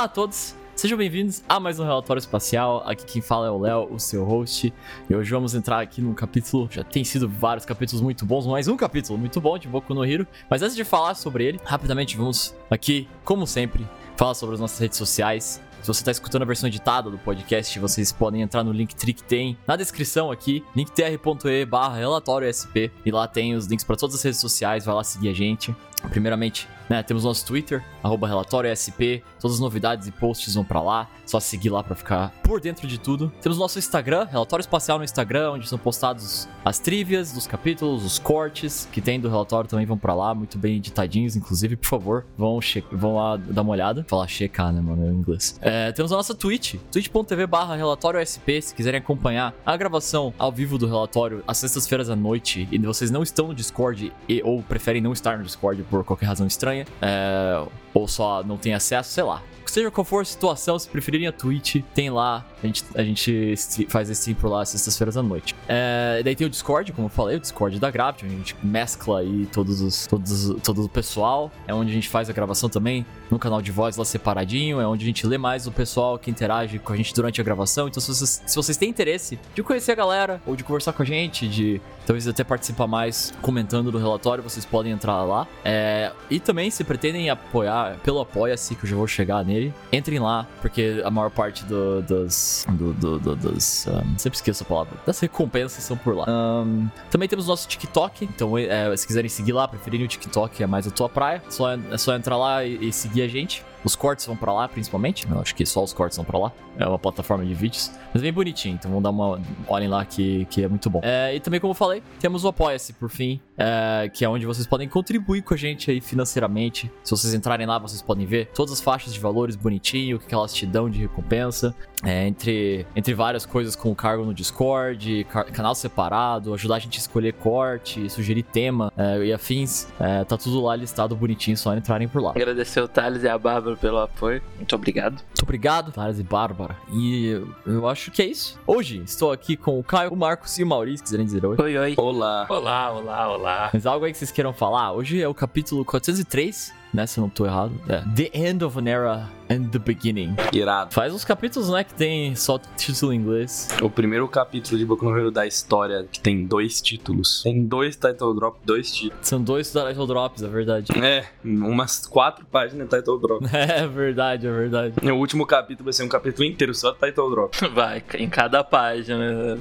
Olá a todos, sejam bem-vindos a mais um Relatório Espacial. Aqui quem fala é o Léo, o seu host. E hoje vamos entrar aqui num capítulo, já tem sido vários capítulos muito bons, mais um capítulo muito bom de Boku no Hero. Mas antes de falar sobre ele, rapidamente vamos aqui, como sempre, falar sobre as nossas redes sociais. Se você está escutando a versão editada do podcast, vocês podem entrar no link que tem na descrição aqui, linktr.e barra relatório SP, e lá tem os links para todas as redes sociais, vai lá seguir a gente. Primeiramente, né, temos nosso Twitter, arroba relatório SP, todas as novidades e posts vão para lá, só seguir lá para ficar por dentro de tudo. Temos nosso Instagram, relatório espacial no Instagram, onde são postados as trivias dos capítulos, os cortes que tem do relatório também vão para lá, muito bem editadinhos, inclusive, por favor, vão, vão lá dar uma olhada. Falar checar, né, mano, em inglês. É, temos a nossa Twitch, twitch.tv barra relatório SP, se quiserem acompanhar a gravação ao vivo do relatório às sextas-feiras à noite e vocês não estão no Discord e, ou preferem não estar no Discord por qualquer razão estranha, é, ou só não tem acesso, sei lá. Seja qual for a situação, se preferirem a Twitch, tem lá. A gente, a gente faz esse por lá sextas-feiras à noite. É, daí tem o Discord, como eu falei, o Discord da Gravity, onde a gente mescla aí todos os, todos, todo o pessoal. É onde a gente faz a gravação também, no canal de voz lá separadinho. É onde a gente lê mais o pessoal que interage com a gente durante a gravação. Então, se vocês, se vocês têm interesse de conhecer a galera, ou de conversar com a gente, de talvez até participar mais comentando do relatório, vocês podem entrar lá. É, e também, se pretendem apoiar pelo Apoia-se, que eu já vou chegar nele, entrem lá, porque a maior parte do, dos. Do, do, do, dos. Um, sempre esqueço a palavra. Das recompensas são por lá. Um, também temos nosso TikTok, então é, se quiserem seguir lá, preferirem o TikTok, é mais a tua praia. Só, é só entrar lá e, e seguir a gente. Os cortes vão para lá, principalmente. Eu acho que só os cortes vão para lá. É uma plataforma de vídeos. Mas bem bonitinho, então vamos dar uma. Olhem lá que, que é muito bom. É, e também, como eu falei, temos o Apoia-se, por fim, é, que é onde vocês podem contribuir com a gente aí financeiramente. Se vocês entrarem lá, vocês podem ver todas as faixas de valores bonitinho, o que elas te dão de recompensa. É, entre, entre várias coisas com cargo no Discord, canal separado, ajudar a gente a escolher corte, sugerir tema é, e afins. É, tá tudo lá listado bonitinho, só entrarem por lá. Agradecer o Thales e a Bárbara pelo apoio. Muito obrigado. Muito obrigado, Thales e Bárbara. E eu acho que é isso. Hoje estou aqui com o Caio, o Marcos e o Maurício, quiserem dizer oi. Oi, oi. Olá. Olá, olá, olá. Mas algo aí que vocês queiram falar? Hoje é o capítulo 403 né? Se eu não tô errado. É. The End of an Era and the Beginning. Irado. Faz uns capítulos, né, que tem só título em inglês. O primeiro capítulo de Boku no Hero da história que tem dois títulos. Tem dois title drop, dois títulos. São dois title drops, é verdade. É, umas quatro páginas de title drop. É verdade, é verdade. O último capítulo vai ser um capítulo inteiro só title drop. Vai, em cada página.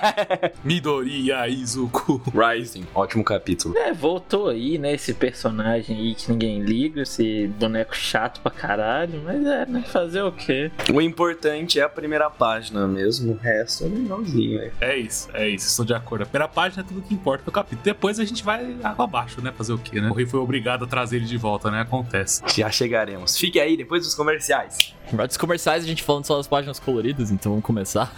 Midoriya Izuku Rising. Ótimo capítulo. É, voltou aí, né, esse personagem aí que ninguém liga, esse boneco chato pra caralho, mas é, né? Fazer o quê? O importante é a primeira página mesmo, o resto é legalzinho, velho. É isso, é isso, estou de acordo. A primeira página é tudo que importa no capítulo. Depois a gente vai água abaixo, né? Fazer o quê, né? O Rei foi obrigado a trazer ele de volta, né? Acontece. Já chegaremos. Fique aí depois dos comerciais. Dos comerciais a gente falando só das páginas coloridas, então vamos começar.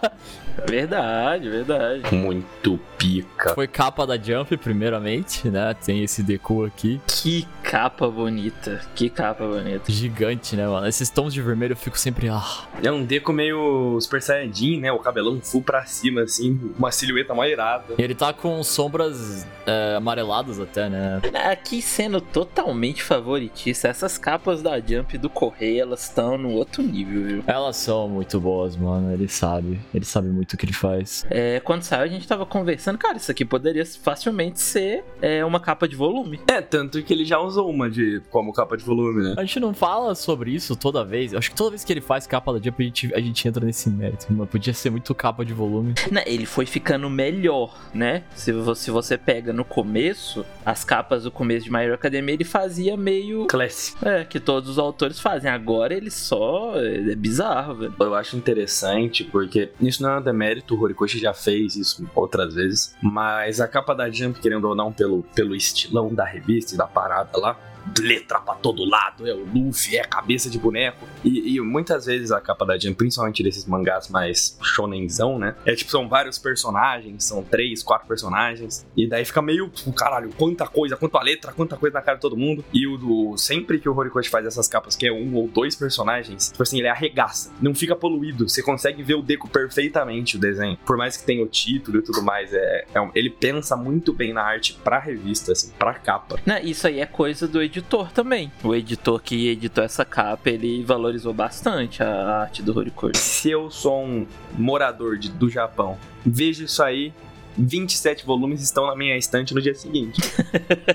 verdade, verdade. Muito pica. Foi capa da Jump, primeiramente, né? Tem esse Deku aqui. Que capa bonita, que capa bonita. Gigante, né, mano? Esses tons de vermelho eu fico sempre. Ah. É um Deku meio Super Saiyajin, né? O cabelão full pra cima, assim, uma silhueta mais irada. E ele tá com sombras é, amareladas até, né? Aqui sendo totalmente favoritista, essas capas da Jump do Correio, elas estão no outro nível, viu? Elas são muito boas, mano. Ele sabe. Ele sabe muito o que ele faz. É, quando saiu, a gente tava conversando, cara, isso aqui poderia facilmente ser é, uma capa de volume. É, tanto que ele já usou uma de como capa de volume, né? A gente não fala sobre isso toda vez. Eu acho que toda vez que ele faz capa da Jump, a gente, a gente entra nesse mérito. Mas podia ser muito capa de volume. Não, ele foi ficando melhor, né? Se você, se você pega no começo, as capas do começo de My Hero Academia, ele fazia meio. Clássico. É, que todos os autores fazem. Agora ele só. É bizarro, velho. Eu acho interessante porque isso não é um demérito, o Horikoshi já fez isso outras vezes, mas a capa da Jump, querendo ou não, pelo, pelo estilão da revista e da parada lá, letra pra todo lado, é o Luffy, é a cabeça de boneco. E, e, muitas vezes a capa da Jump, principalmente desses mangás mais shonenzão, né? É tipo, são vários personagens, são três, quatro personagens. E daí fica meio, tipo, caralho, quanta coisa, quanta letra, quanta coisa na cara de todo mundo. E o do. Sempre que o Horikoshi faz essas capas, que é um ou dois personagens, tipo assim, ele arregaça. Não fica poluído. Você consegue ver o Deco perfeitamente, o desenho. Por mais que tenha o título e tudo mais, é, é ele pensa muito bem na arte pra revista, assim, pra capa. Não, isso aí é coisa do editor também. O editor que editou essa capa, ele valorizou bastante a arte do Horikoshi. Se eu sou um morador de- do Japão, vejo isso aí, 27 volumes estão na minha estante no dia seguinte.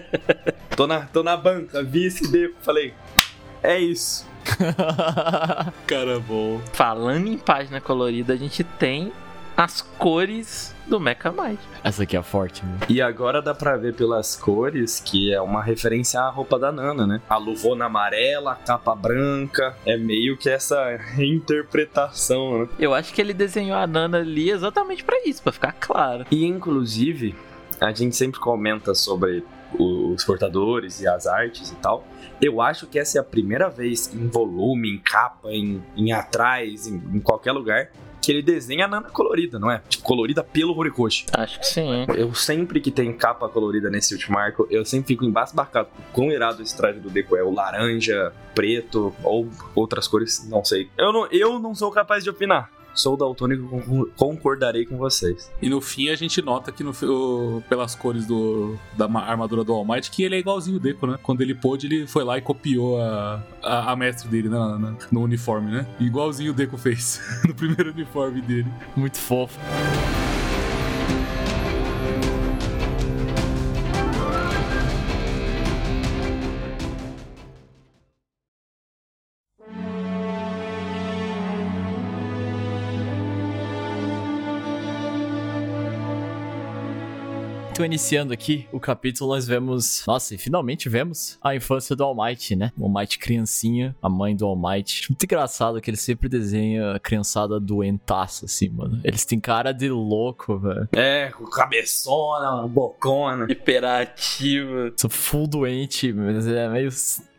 tô, na, tô na banca, vi esse beco, falei, é isso. Cara bom. Falando em página colorida, a gente tem as cores do Mecha Might. Essa aqui é forte, meu. E agora dá pra ver pelas cores que é uma referência à roupa da Nana, né? A luvona amarela, a capa branca, é meio que essa reinterpretação, né? Eu acho que ele desenhou a Nana ali exatamente pra isso, pra ficar claro. E inclusive, a gente sempre comenta sobre os portadores e as artes e tal. Eu acho que essa é a primeira vez em volume, em capa, em, em atrás, em, em qualquer lugar, que ele desenha a Nana colorida, não é? Tipo, colorida pelo Horikoshi. Acho que sim. Eu sempre que tem capa colorida nesse último arco, eu sempre fico embasbacado com irado esse traje do Deco é. O laranja, preto ou outras cores, não sei. Eu não, eu não sou capaz de opinar. Sou daltônico, con- concordarei com vocês. E no fim a gente nota que no, pelas cores do, da ma- armadura do All Might que ele é igualzinho o Deco, né? Quando ele pôde, ele foi lá e copiou a, a, a mestre dele né, na- na- no uniforme, né? Igualzinho o Deco fez no primeiro uniforme dele. Muito fofo. Então, iniciando aqui o capítulo, nós vemos. Nossa, e finalmente vemos a infância do All Might, né? O All Might criancinha, a mãe do All Might. Muito engraçado que ele sempre desenha a criançada doentaça, assim, mano. Eles têm cara de louco, velho. É, com cabeçona, bocona. Hiperativa. Sou full doente, mas é meio.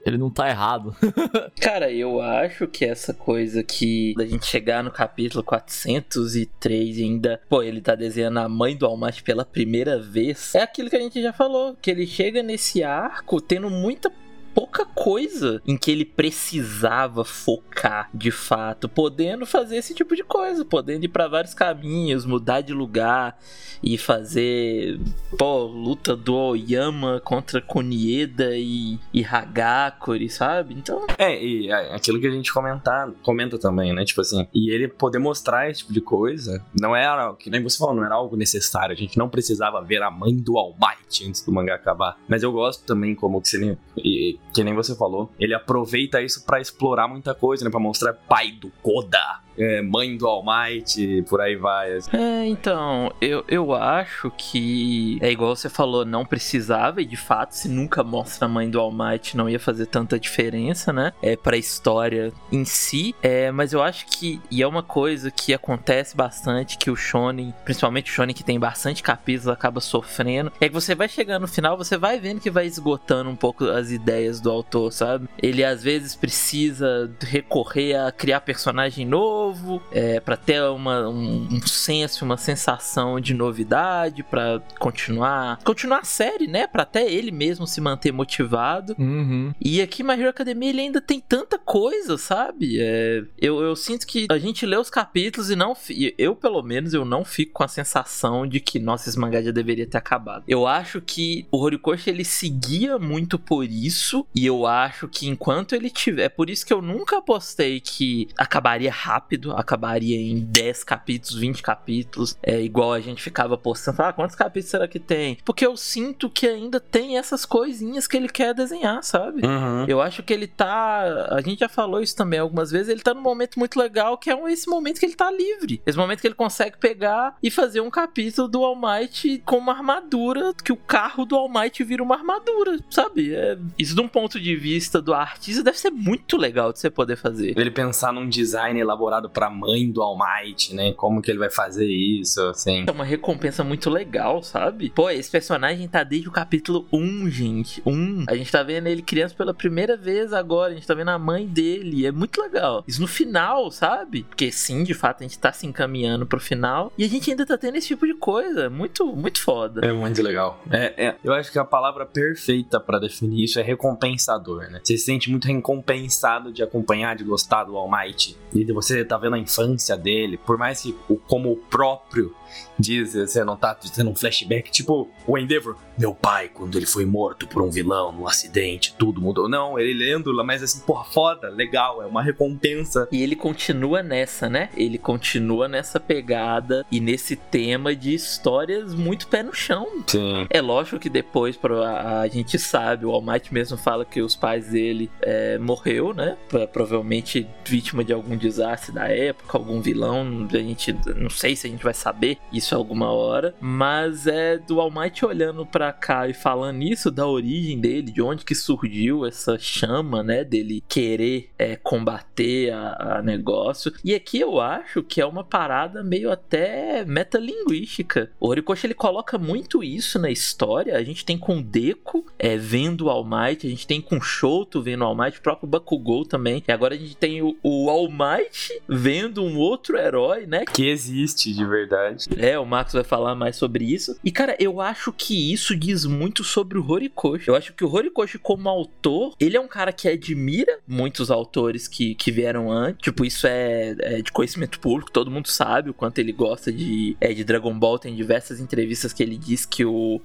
Ele não tá errado. Cara, eu acho que essa coisa que da gente chegar no capítulo 403 e ainda, pô, ele tá desenhando a mãe do Almighty pela primeira vez, é aquilo que a gente já falou, que ele chega nesse arco tendo muita pouca coisa em que ele precisava focar de fato, podendo fazer esse tipo de coisa, podendo ir pra vários caminhos, mudar de lugar e fazer, pô, luta do Oyama contra Kunieda e, e Hagakure, sabe? Então, É, e é, aquilo que a gente comentar, comenta também, né? Tipo assim, e ele poder mostrar esse tipo de coisa, não era, que nem você falou, não era algo necessário. A gente não precisava ver a mãe do All Might antes do mangá acabar. Mas eu gosto também, como que, e- que nem você falou, ele aproveita isso pra explorar muita coisa, né? Pra mostrar pai do Koda, é, mãe do All Might, por aí vai. É, então, eu, eu acho que é igual você falou, não precisava, e de fato, se nunca mostra a mãe do All Might, não ia fazer tanta diferença, né? É pra história em si. É, mas eu acho que, e é uma coisa que acontece bastante, que o Shonen, principalmente o Shonen que tem bastante capítulos, acaba sofrendo, é que você vai chegando no final, você vai vendo que vai esgotando um pouco as ideias do autor, sabe? Ele às vezes precisa recorrer a criar personagem novo, é, para ter uma, um, um senso, uma sensação de novidade, pra continuar continuar a série, né? Pra até ele mesmo se manter motivado. Uhum. E aqui My Hero Academia ele ainda tem tanta coisa, sabe? É, eu, eu sinto que a gente lê os capítulos e não. Eu, pelo menos, eu não fico com a sensação de que, nossa, esse mangá já deveria ter acabado. Eu acho que o Horikoshi ele seguia muito por isso. E eu acho que enquanto ele tiver. É por isso que eu nunca apostei que acabaria rápido, acabaria em 10 capítulos, 20 capítulos. É igual a gente ficava postando. Ah, quantos capítulos será que tem? Porque eu sinto que ainda tem essas coisinhas que ele quer desenhar, sabe? Uhum. Eu acho que ele tá. A gente já falou isso também algumas vezes. Ele tá num momento muito legal, que é esse momento que ele tá livre. Esse momento que ele consegue pegar e fazer um capítulo do All Might com uma armadura, que o carro do All Might vira uma armadura, sabe? É- isso de um ponto de vista do artista deve ser muito legal de você poder fazer. Ele pensar num design elaborado pra mãe do All Might, né? Como que ele vai fazer isso, assim. É uma recompensa muito legal, sabe? Pô, esse personagem tá desde o capítulo 1, gente. 1. A gente tá vendo ele criança pela primeira vez agora. A gente tá vendo a mãe dele. É muito legal. Isso no final, sabe? Porque sim, de fato, a gente tá se encaminhando pro final. E a gente ainda tá tendo esse tipo de coisa. Muito, muito foda. É muito legal. É, é, eu acho que a palavra perfeita pra definir isso é recompensador, né? Você se sente muito recompensado de acompanhar, de gostar do All Might. E de você tá vendo a infância dele, por mais que o, como o próprio diz, você não tá tendo um flashback, tipo o Endeavor, meu pai, quando ele foi morto por um vilão num acidente, tudo mudou. Não, ele lendo, mas assim, porra, foda, legal, é uma recompensa. E ele continua nessa, né? Ele continua nessa pegada e nesse tema de histórias muito pé no chão. Sim. É lógico que depois a, a gente sabe, o All Might mesmo fala que os pais dele é, morreu, né? Provavelmente vítima de algum desastre da época, algum vilão. A gente não sei se a gente vai saber isso alguma hora, mas é do All Might olhando para cá e falando isso da origem dele, de onde que surgiu essa chama, né, dele querer é, combater a, a, negócio. E aqui eu acho que é uma parada meio até metalinguística. O Horikoshi ele coloca muito isso na história. A gente tem com Deku é, vendo o All Might, a gente tem com Shoto vendo o All Might, o próprio Bakugou também. E agora a gente tem o, o All Might vendo um outro herói, né? Que existe de verdade. É, o Max vai falar mais sobre isso. E cara, eu acho que isso diz muito sobre o Horikoshi. Eu acho que o Horikoshi, como autor, ele é um cara que admira muitos autores que, que vieram antes. Tipo, isso é, é de conhecimento público, todo mundo sabe o quanto ele gosta de, é, de Dragon Ball. Tem diversas entrevistas que ele diz que o,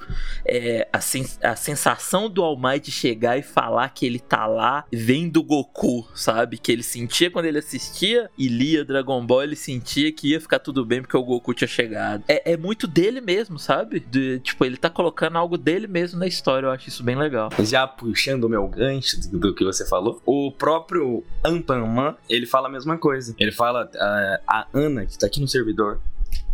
é, a, sen a sensação do All Might chegar e falar que ele tá lá vem do Goku, sabe? Que ele sentia quando ele assistia e lia Dragon Ball, ele sentia que ia ficar tudo bem porque o Goku tinha chegado. É, é muito dele mesmo, sabe? De, tipo, ele tá colocando algo dele mesmo na história. Eu acho isso bem legal. Já puxando o meu gancho do, do que você falou, o próprio Anpanman, ele fala a mesma coisa. Ele fala, a, a Ana, que tá aqui no servidor,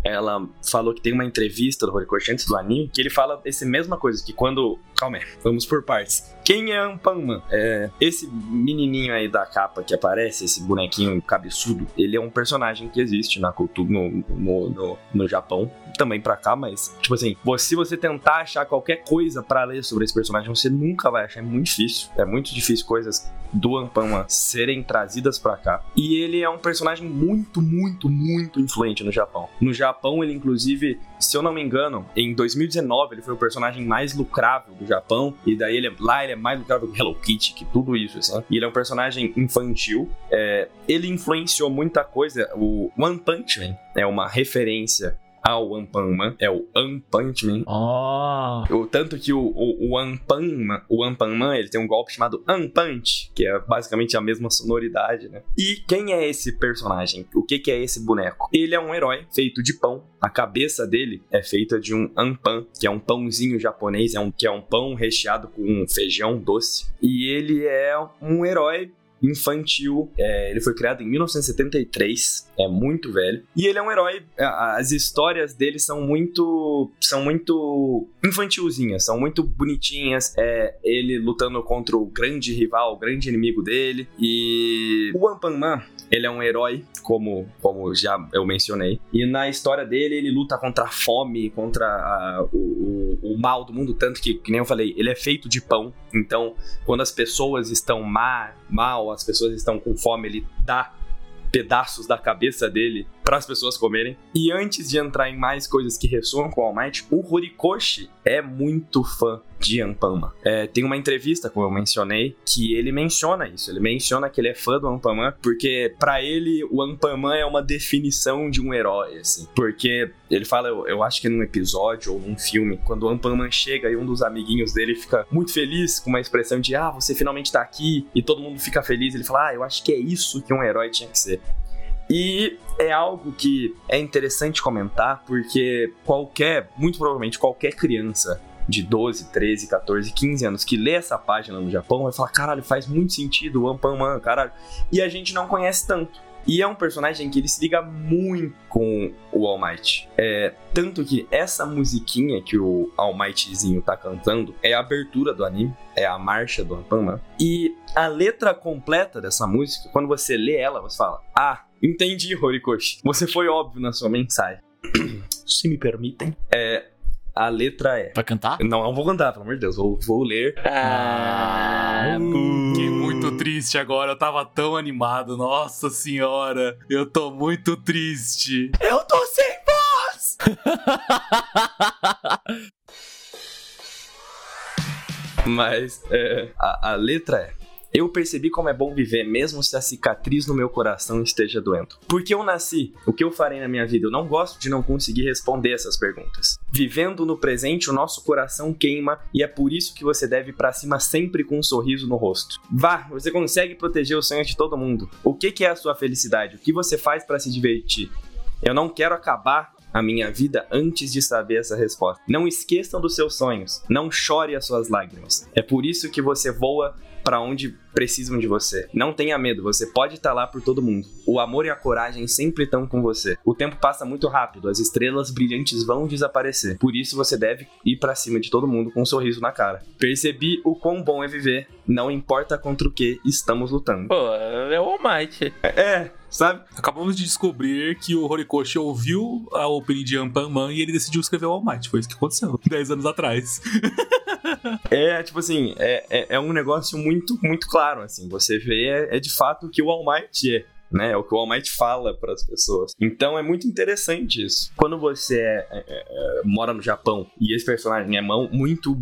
ela falou que tem uma entrevista do Horikoshi antes do anime, que ele fala essa mesma coisa, que quando... Calma aí, vamos por partes. Quem é Anpanman? É, esse menininho aí da capa que aparece, esse bonequinho cabeçudo, ele é um personagem que existe na cultura, no, no, no, no Japão, também pra cá, mas, tipo assim, se você tentar achar qualquer coisa para ler sobre esse personagem, você nunca vai achar, é muito difícil. É muito difícil coisas do Anpanman serem trazidas para cá. E ele é um personagem muito, muito, muito influente no Japão. No Japão, ele inclusive, se eu não me engano, em 2019 ele foi o personagem mais lucrável do Japão. E daí ele, lá ele é mais lucrável que Hello Kitty, que tudo isso, assim. E ele é um personagem infantil. É, ele influenciou muita coisa. O One Punch Man é uma referência ao One Man é o One Punch Man. Oh. O, tanto que o, o, o o One Man, ele tem um golpe chamado One Punch, que é basicamente a mesma sonoridade, né? E quem é esse personagem? O que, que é esse boneco? Ele é um herói feito de pão. A cabeça dele é feita de um anpan, que é um pãozinho japonês, é um, que é um pão recheado com um feijão doce. E ele é um herói infantil. É, ele foi criado em 1973, é muito velho. E ele é um herói. As histórias dele são muito. são muito infantilzinhas, são muito bonitinhas. É, ele lutando contra o grande rival, o grande inimigo dele. E o Man ele é um herói, como, como já eu mencionei. E na história dele, ele luta contra a fome, contra a, o, o, o, mal do mundo. Tanto que, que nem eu falei, ele é feito de pão. Então, quando as pessoas estão má, mal, as pessoas estão com fome, ele dá pedaços da cabeça dele para as pessoas comerem. E antes de entrar em mais coisas que ressoam com o All Might, o Horikoshi é muito fã de Anpanman. É, tem uma entrevista, como eu mencionei, que ele menciona isso. Ele menciona que ele é fã do Anpanman, porque para ele o Anpanman é uma definição de um herói, assim. Porque ele fala, eu, eu, acho que num episódio ou num filme, quando o Anpanman chega e um dos amiguinhos dele fica muito feliz, com uma expressão de, ah, você finalmente tá aqui, e todo mundo fica feliz, ele fala, ah, eu acho que é isso que um herói tinha que ser. E é algo que é interessante comentar, porque qualquer, muito provavelmente qualquer criança de 12, 13, 14, 15 anos que lê essa página no Japão vai falar: caralho, faz muito sentido o Ampaman, caralho. E a gente não conhece tanto. E é um personagem que ele se liga muito com o All Might. É, tanto que essa musiquinha que o All Mightzinho tá cantando é a abertura do anime, é a marcha do Ampaman. E a letra completa dessa música, quando você lê ela, você fala: Ah, entendi, Horikoshi. Você foi óbvio na sua mensagem. Se me permitem. É, a letra é. Vai cantar? Não, não vou cantar, pelo amor de Deus. Vou, vou ler. Ah, Fiquei muito triste agora. Eu tava tão animado. Nossa senhora. Eu tô muito triste. Eu tô sem voz! Mas é, a, a letra é. Eu percebi como é bom viver, mesmo se a cicatriz no meu coração esteja doendo. Por que eu nasci? O que eu farei na minha vida? Eu não gosto de não conseguir responder essas perguntas. Vivendo no presente, o nosso coração queima e é por isso que você deve ir pra cima sempre com um sorriso no rosto. Vá, você consegue proteger os sonhos de todo mundo. O que, que é a sua felicidade? O que você faz para se divertir? Eu não quero acabar a minha vida antes de saber essa resposta. Não esqueçam dos seus sonhos. Não chore as suas lágrimas. É por isso que você voa para onde precisam de você. Não tenha medo, você pode estar lá por todo mundo. O amor e a coragem sempre estão com você. O tempo passa muito rápido, as estrelas brilhantes vão desaparecer. Por isso você deve ir para cima de todo mundo com um sorriso na cara. Percebi o quão bom é viver, não importa contra o que estamos lutando. Pô, é o All Might. É, sabe? Acabamos de descobrir que o Horikoshi ouviu a opening de Ampan e ele decidiu escrever o All Might. Foi isso que aconteceu 10 anos atrás. É, tipo assim, é, é, é, um negócio muito, muito claro, assim. Você vê, é, é de fato o que o All Might é. Né, é o que o All Might fala para as pessoas. Então é muito interessante isso. Quando você é, é, é, mora no Japão e esse personagem é mão, muito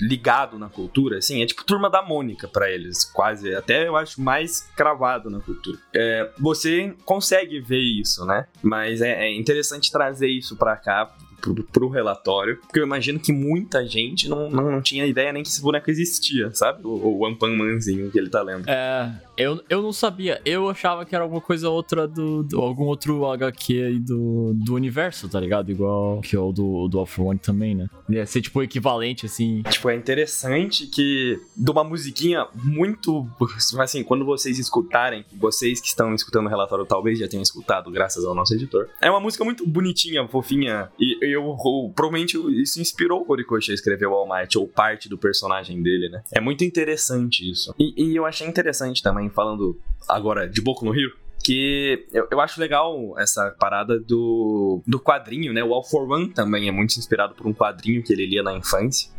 ligado na cultura, assim, é tipo turma da Mônica para eles, quase. Até eu acho mais cravado na cultura. É, você consegue ver isso, né? Mas é, é interessante trazer isso para cá pro, pro relatório, porque eu imagino que muita gente não, não, não tinha ideia nem que esse boneco existia, sabe? O, o Ampan Manzinho que ele tá lendo. É, eu, eu não sabia. Eu achava que era alguma coisa outra do, do algum outro HQ aí do, do universo, tá ligado? Igual que é o do, do Off One também, né? Ia ser tipo equivalente, assim. Tipo, é interessante que de uma musiquinha muito. Assim, quando vocês escutarem, vocês que estão escutando o relatório talvez já tenham escutado, graças ao nosso editor. É uma música muito bonitinha, fofinha. E eu, eu provavelmente isso inspirou o Horikoshi a escrever o All Might, ou parte do personagem dele, né? É muito interessante isso. E, e eu achei interessante também, falando agora de Boku no Rio, que eu, eu acho legal essa parada do, do quadrinho, né? O All for One também é muito inspirado por um quadrinho que ele lia na infância.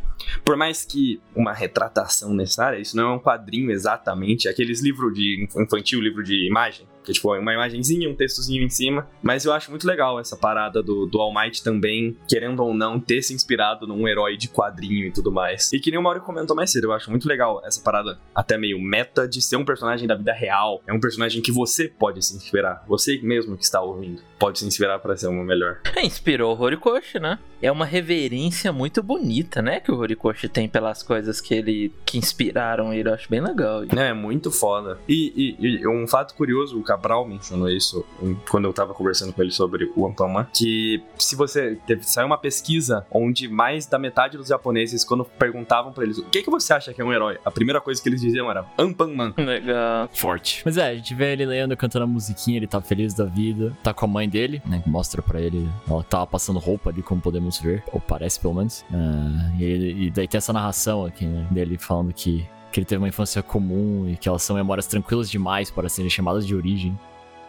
Por mais que uma retratação necessária, isso não é um quadrinho exatamente, é aqueles livros de infantil, livro de imagem, que é tipo uma imagenzinha, um textozinho em cima. Mas eu acho muito legal essa parada do, do All Might também, querendo ou não, ter se inspirado num herói de quadrinho e tudo mais. E que nem o Mauro comentou mais cedo, eu acho muito legal essa parada, até meio meta, de ser um personagem da vida real. É um personagem que você pode se inspirar. Você mesmo que está ouvindo pode se inspirar para ser uma melhor. É, inspirou o Horikoshi, né? É uma reverência muito bonita, né? Que o Horikoshi tem pelas coisas que ele que inspiraram ele. Eu acho bem legal. É, muito foda. E, e, e um fato curioso, o Cabral mencionou isso quando eu tava conversando com ele sobre o Ampama, que se você teve, saiu uma pesquisa onde mais da metade dos japoneses, quando perguntavam para eles o que, que você acha que é um herói, a primeira coisa que eles diziam era Ampaman. Legal. Forte. Mas é, a gente vê ele lendo, cantando a musiquinha, ele tá feliz da vida, tá com a mãe dele, né? Mostra para ele, ela tava passando roupa ali, como podemos ver, ou parece pelo menos. Uh, e, e daí tem essa narração aqui, né? Dele falando que que ele teve uma infância comum e que elas são memórias tranquilas demais para serem chamadas de origem.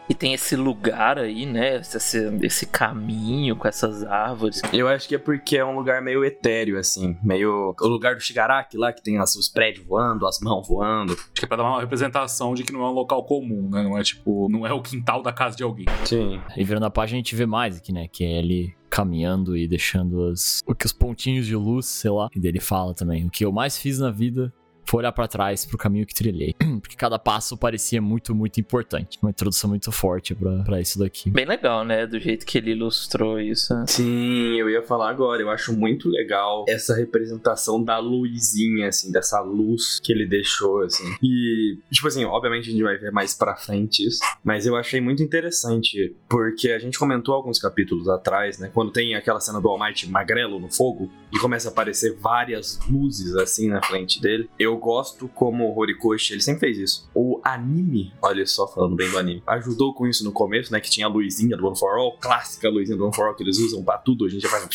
E tem esse lugar aí, né? Esse, esse caminho com essas árvores. Eu acho que é porque é um lugar meio etéreo, assim. Meio. O lugar do Shigaraki lá, que tem assim, os prédios voando, as mãos voando. Acho que é pra dar uma representação de que não é um local comum, né? Não é tipo. Não é o quintal da casa de alguém. Sim. E virando a página a gente vê mais aqui, né? Que é ele caminhando e deixando as, o que os pontinhos de luz, sei lá. E dele fala também: o que eu mais fiz na vida foi olhar para trás pro caminho que trilhei. Porque cada passo parecia muito, muito importante. Uma introdução muito forte para isso daqui. Bem legal, né? Do jeito que ele ilustrou isso. Sim, eu ia falar agora. Eu acho muito legal essa representação da luzinha, assim, dessa luz que ele deixou, assim. E, tipo assim, obviamente a gente vai ver mais pra frente isso. Mas eu achei muito interessante, porque a gente comentou alguns capítulos atrás, né? Quando tem aquela cena do All Might magrelo no fogo e começa a aparecer várias luzes, assim, na frente dele. Eu gosto como o Horikoshi, ele sempre fez isso. O anime, olha só, falando bem do anime, ajudou com isso no começo, né? Que tinha a luzinha do One for All, clássica luzinha do One for All que eles usam pra tudo, a gente já faz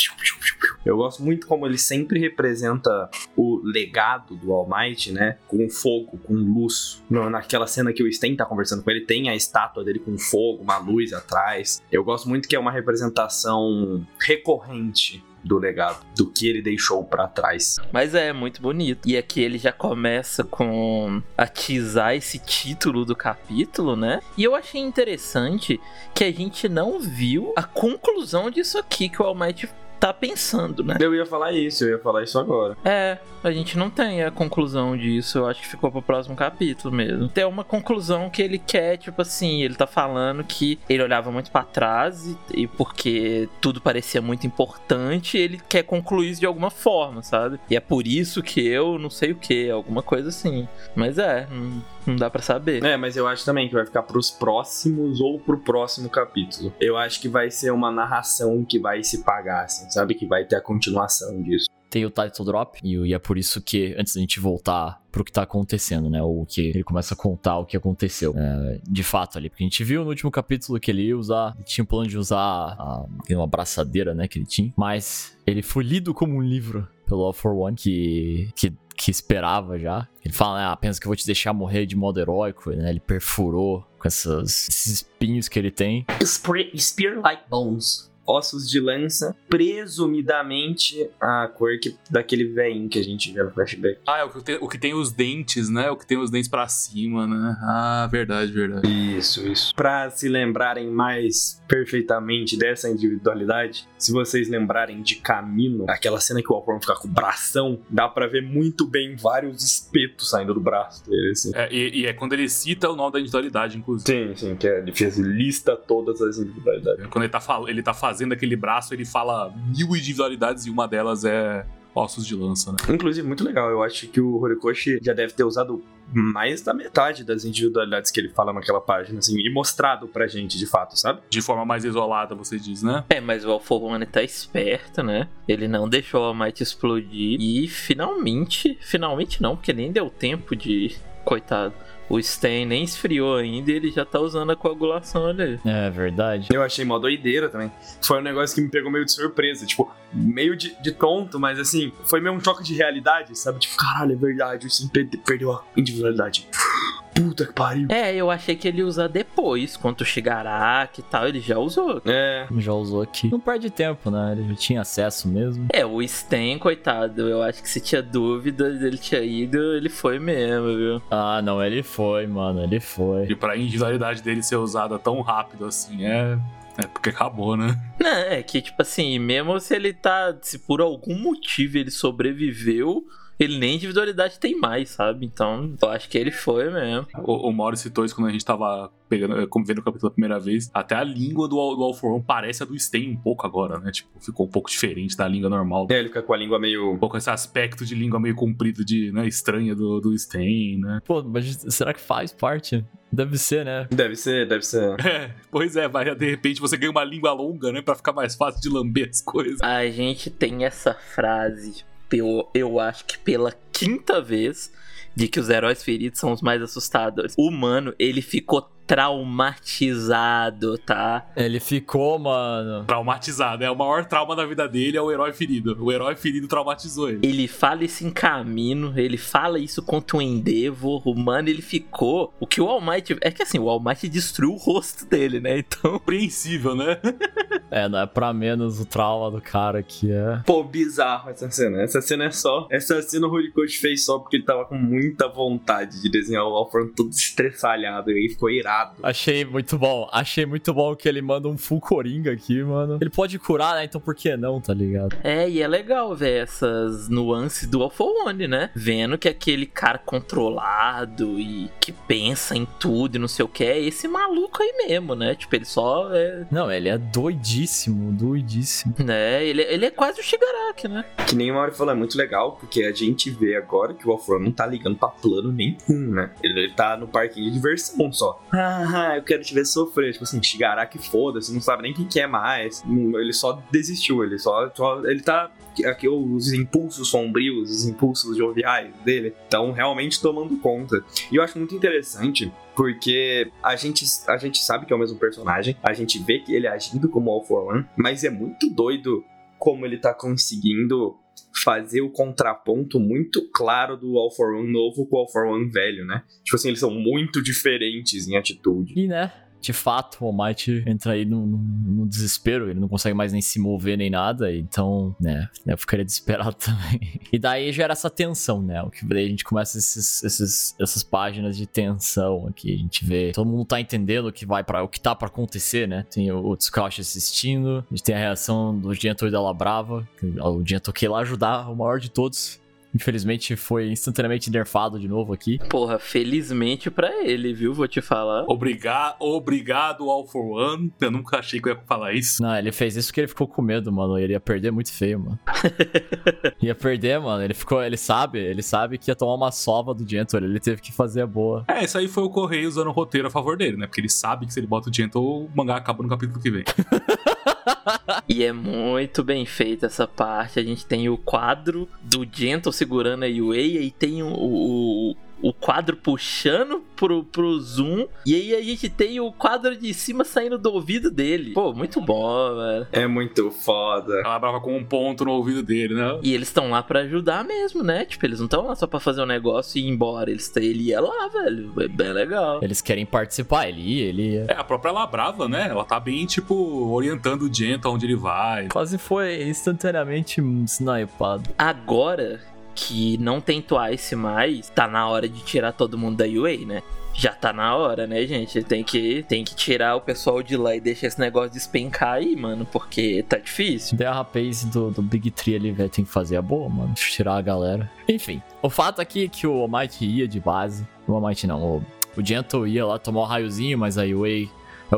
Eu gosto muito como ele sempre representa o legado do All Might, né? Com fogo, com luz. Naquela cena que o Sten tá conversando com ele, tem a estátua dele com fogo, uma luz atrás. Eu gosto muito que é uma representação recorrente do legado, do que ele deixou para trás. Mas é muito bonito. E aqui ele já começa com a teasar esse título do capítulo, né? E eu achei interessante que a gente não viu a conclusão disso aqui que o All Might tá pensando, né? Eu ia falar isso, eu ia falar isso agora. É, a gente não tem a conclusão disso. Eu acho que ficou pro próximo capítulo mesmo. Tem uma conclusão que ele quer, tipo assim, ele tá falando que ele olhava muito para trás e, e, porque tudo parecia muito importante, ele quer concluir isso de alguma forma, sabe? E é por isso que eu não sei o que, alguma coisa assim. Mas é, não, não dá para saber. É, mas eu acho também que vai ficar pros próximos ou pro próximo capítulo. Eu acho que vai ser uma narração que vai se pagar, assim, sabe? Que vai ter a continuação disso. Tem o title drop, e é por isso que, antes da gente voltar pro que tá acontecendo, né? O que ele começa a contar o que aconteceu. É, de fato ali. Porque a gente viu no último capítulo que ele ia usar. Ele tinha um plano de usar a, uma abraçadeira, né? Que ele tinha. Mas ele foi lido como um livro pelo All for One, que, que, que esperava já. Ele fala, né, ah, pensa que eu vou te deixar morrer de modo heróico, né? Ele perfurou com essas, esses espinhos que ele tem. Spear like bones ossos de lança, presumidamente a cor que, daquele veinho que a gente vê no flashback. Ah, é o que, tem, o que tem os dentes, né? O que tem os dentes para cima, né? Ah, verdade, verdade. Isso, isso. Pra se lembrarem mais perfeitamente dessa individualidade, se vocês lembrarem de Camino, aquela cena que o Alcorn fica com o bração, dá para ver muito bem vários espetos saindo do braço dele, assim. É, e, e, é quando ele cita o nome da individualidade, inclusive. Sim, sim, que é, ele fez lista todas as individualidades. Quando ele tá, ele tá fazendo fazendo aquele braço, ele fala mil individualidades e uma delas é ossos de lança, né? Inclusive, muito legal. Eu acho que o Horikoshi já deve ter usado mais da metade das individualidades que ele fala naquela página, assim, e mostrado pra gente, de fato, sabe? De forma mais isolada, você diz, né? É, mas o Alforone tá esperto, né? Ele não deixou a Might explodir e finalmente, finalmente não, porque nem deu tempo de... Coitado o Stain nem esfriou ainda e ele já tá usando a coagulação ali. É verdade. Eu achei mó doideira também. Foi um negócio que me pegou meio de surpresa. Tipo, meio de, de tonto, mas assim, foi meio um choque de realidade, sabe? Tipo, caralho, é verdade, o Stain perdeu a individualidade. Puta que pariu. É, eu achei que ele ia usar depois, quanto o Shigaraki e tal, ele já usou. É. Já usou aqui. Não perde tempo, né? Ele já tinha acesso mesmo. É, o Sten, coitado, eu acho que se tinha dúvidas, ele tinha ido, ele foi mesmo, viu? Ah, não, ele foi, mano, ele foi. E pra individualidade dele ser usada tão rápido assim, é é porque acabou, né? Não, é que, tipo assim, mesmo se ele tá. Se por algum motivo ele sobreviveu, ele nem individualidade tem mais, sabe? Então, eu acho que ele foi mesmo. O, o Mauro citou isso quando a gente tava pegando, eh, como vendo o capítulo pela primeira vez. Até a língua do, do All For One parece a do Sten um pouco agora, né? Tipo, ficou um pouco diferente da língua normal. É, ele fica com a língua meio. Um pouco esse aspecto de língua meio comprida, de, né, estranha do, do Sten, né? Pô, mas será que faz parte? Deve ser, né? Deve ser, deve ser. É, pois é, vai, de repente você ganha uma língua longa, né? Pra ficar mais fácil de lamber as coisas. A gente tem essa frase eu, eu acho que pela quinta vez de que os heróis feridos são os mais assustadores. O humano, ele ficou traumatizado, tá? Ele ficou, mano. Traumatizado. É o maior trauma da vida dele, é o herói ferido. O herói ferido traumatizou ele. Ele fala isso em caminho, ele fala isso contra o Endeavor. O mano, ele ficou. O que o All Might. É que assim, o All Might destruiu o rosto dele, né? Então. Compreensível, né? é, não é pra menos o trauma do cara que é. Pô, bizarro essa cena. Essa cena é só. Essa cena o Horikoshi fez só porque ele tava com muita vontade de desenhar o Alfred todo estressalhado. E aí ficou irado irado. Achei muito bom. Achei muito bom que ele manda um full coringa aqui, mano. Ele pode curar, né? Então por que não, tá ligado? É, e é legal ver essas nuances do Alpha One, né? Vendo que aquele cara controlado e que pensa em tudo e não sei o que é esse maluco aí mesmo, né? Tipo, ele só é. Não, ele é doidíssimo, doidíssimo. Né? Ele, ele é quase o Shigaraki, né? Que nem o Mario falou, é muito legal, porque a gente vê agora que o Alpha One não tá ligando pra plano nenhum, né? Ele, ele tá no parquinho de diversão só. Ah, ah, eu quero te ver sofrer. Tipo assim, Shigaraki foda-se, não sabe nem quem que é mais. Ele só desistiu, ele só. só ele tá. Aqui os impulsos sombrios, os impulsos joviais dele estão realmente tomando conta. E eu acho muito interessante porque a gente, a gente sabe que é o mesmo personagem, a gente vê que ele agindo como All for One, mas é muito doido como ele tá conseguindo fazer o contraponto muito claro do All for One novo com o All for One velho, né? Tipo assim, eles são muito diferentes em atitude. E né? De fato, o All Might entra aí no, no, no desespero, ele não consegue mais nem se mover nem nada, então, né, eu ficaria desesperado também. E daí gera essa tensão, né? O que daí a gente começa esses, esses, essas páginas de tensão aqui, a gente vê, todo mundo tá entendendo o que vai para o que tá para acontecer, né? Tem o, o assistindo, a gente tem a reação do Gentle e da Labrava, o Gentle quer ir lá ajudar o maior de todos, Infelizmente foi instantaneamente nerfado de novo aqui. Porra, felizmente pra ele, viu? Vou te falar. Obrigado, obrigado All for One. Eu nunca achei que eu ia falar isso. Não, ele fez isso porque ele ficou com medo, mano. Ele ia perder muito feio, mano. ia perder, mano. Ele ficou, ele sabe, ele sabe que ia tomar uma sova do Gentle. Ele teve que fazer a boa. É, isso aí foi o Correio usando o roteiro a favor dele, né? Porque ele sabe que se ele bota o Gentle, o mangá acaba no capítulo que vem. e é muito bem feita essa parte. A gente tem o quadro do Gentle segurando a Yui e tem o, o, o quadro puxando pro, pro zoom. E aí a gente tem o quadro de cima saindo do ouvido dele. Pô, muito bom, velho. É muito foda. Ela brava com um ponto no ouvido dele, né? E eles estão lá para ajudar mesmo, né? Tipo, eles não estão lá só pra fazer um negócio e ir embora. Eles, ele ia lá, velho. É bem legal. Eles querem participar, ele ia, ele ia. É, a própria Labrava, né? Ela tá bem, tipo, orientando o Gento aonde ele vai. Quase foi instantaneamente snipado. Agora que não tem Twice mais, tá na hora de tirar todo mundo da UA, né? Já tá na hora, né, gente? Tem que, tem que tirar o pessoal de lá e deixar esse negócio despencar aí, mano, porque tá difícil. Daí a rapaz do, do Big Tree ali, velho, tem que fazer a boa, mano. Tirar a galera. Enfim, o fato aqui é que o Almighty ia de base. O Almighty não, o, o Gentle ia lá tomar um raiozinho, mas a UA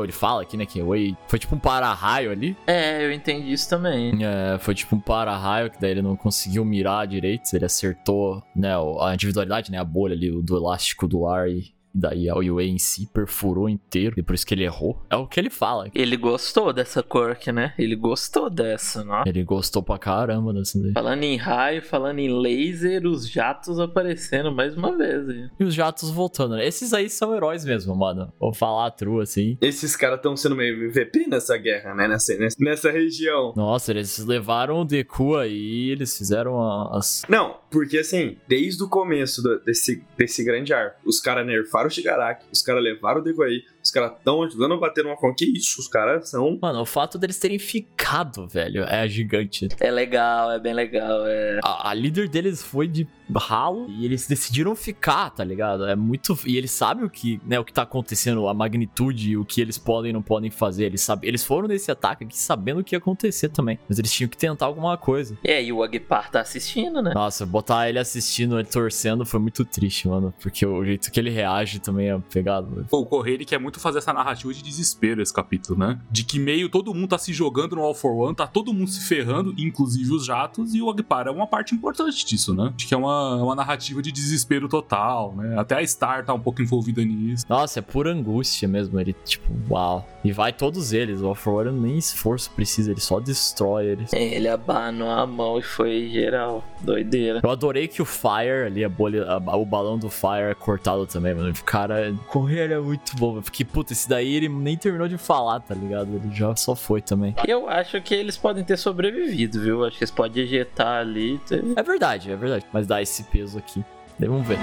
ele fala aqui, né, que Wei foi tipo um para-raio ali. É, eu entendi isso também. É, foi tipo um para-raio, que daí ele não conseguiu mirar direito, ele acertou, né, a individualidade, né, a bolha ali, do elástico do ar e daí a UA em si perfurou inteiro. E por isso que ele errou. É o que ele fala. Ele gostou dessa quirk, né? Ele gostou dessa, né? Ele gostou pra caramba dessa daí. Falando em raio, falando em laser, os jatos aparecendo mais uma vez. Hein? E os jatos voltando, né? Esses aí são heróis mesmo, mano. Vou falar a true, assim. Esses caras estão sendo meio MVP nessa guerra, né? Nessa, nessa região. Nossa, eles levaram o Deku aí eles fizeram as. Não, porque assim, desde o começo do, desse, desse grande arco, os caras nerfaram levaram o Shigaraki, os caras levaram o Deguai, os caras estão ajudando a bater numa forma. Que isso, os caras são. Mano, o fato deles terem ficado, velho, é gigante. É legal, é bem legal. É... A, a líder deles foi de ralo e eles decidiram ficar, tá ligado? É muito. E eles sabem o que, né, o que tá acontecendo, a magnitude, o que eles podem e não podem fazer. Eles, sabem, eles foram nesse ataque aqui sabendo o que ia acontecer também. Mas eles tinham que tentar alguma coisa. É, e o Agpar tá assistindo, né? Nossa, botar ele assistindo, ele torcendo foi muito triste, mano. Porque o jeito que ele reage também é pegado. Pô, o Correio ele quer muito fazer essa narrativa de desespero, esse capítulo, né? De que meio todo mundo tá se jogando no All for One, tá todo mundo se ferrando, inclusive os jatos, e o Agpar é uma parte importante disso, né? Acho que é uma, uma narrativa de desespero total, né? Até a Star tá um pouco envolvida nisso. Nossa, é pura angústia mesmo. Ele, tipo, uau. E vai todos eles. O All for One nem esforço precisa, ele só destrói eles. É, ele abanou a mão e foi geral. Doideira. Eu adorei que o Fire ali, a bolha, a, o balão do Fire é cortado também, mano. O cara, correr é muito bom. Eu fiquei, puta, esse daí ele nem terminou de falar, tá ligado? Ele já só foi também. Eu acho que eles podem ter sobrevivido, viu? Acho que eles podem ejetar ali. Ter... É verdade, é verdade. Mas dá esse peso aqui. Daí vamos ver.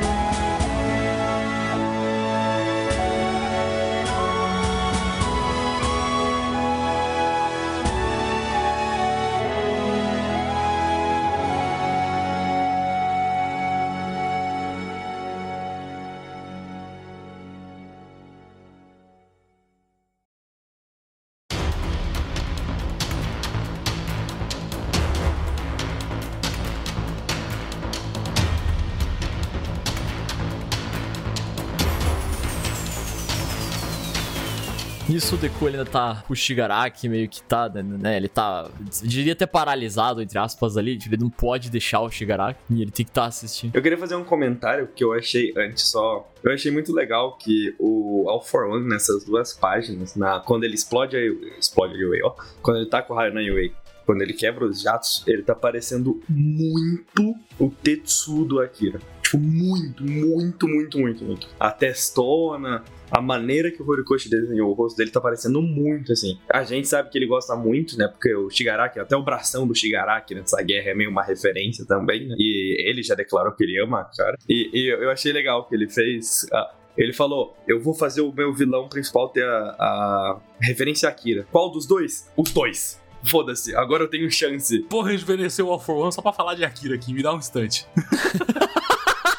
Nisso o Deku ele ainda tá. O Shigaraki meio que tá, né? Ele tá. Diria até paralisado, entre aspas, ali. Tipo, ele não pode deixar o Shigaraki e ele tem que estar tá assistindo. Eu queria fazer um comentário que eu achei antes só. Eu achei muito legal que o All for One, nessas duas páginas, na, quando ele explode a Yui, explode a Yui, ó. Quando ele tá com o raio na Yui, quando ele quebra os jatos, ele tá parecendo muito o Tetsu do Akira. Tipo, muito, muito, muito, muito, muito. A testona, a maneira que o Horikoshi desenhou o rosto dele tá parecendo muito assim. A gente sabe que ele gosta muito, né? Porque o Shigaraki, até o bração do Shigaraki nessa guerra é meio uma referência também, né? E ele já declarou que ele ama, cara. E, e eu achei legal que ele fez. Uh, Ele falou: Eu vou fazer o meu vilão principal ter a, a referência a Akira. Qual dos dois? Os dois. Foda-se, agora eu tenho chance. Porra, rejuvenesceu o All for One só pra falar de Akira aqui, me dá um instante.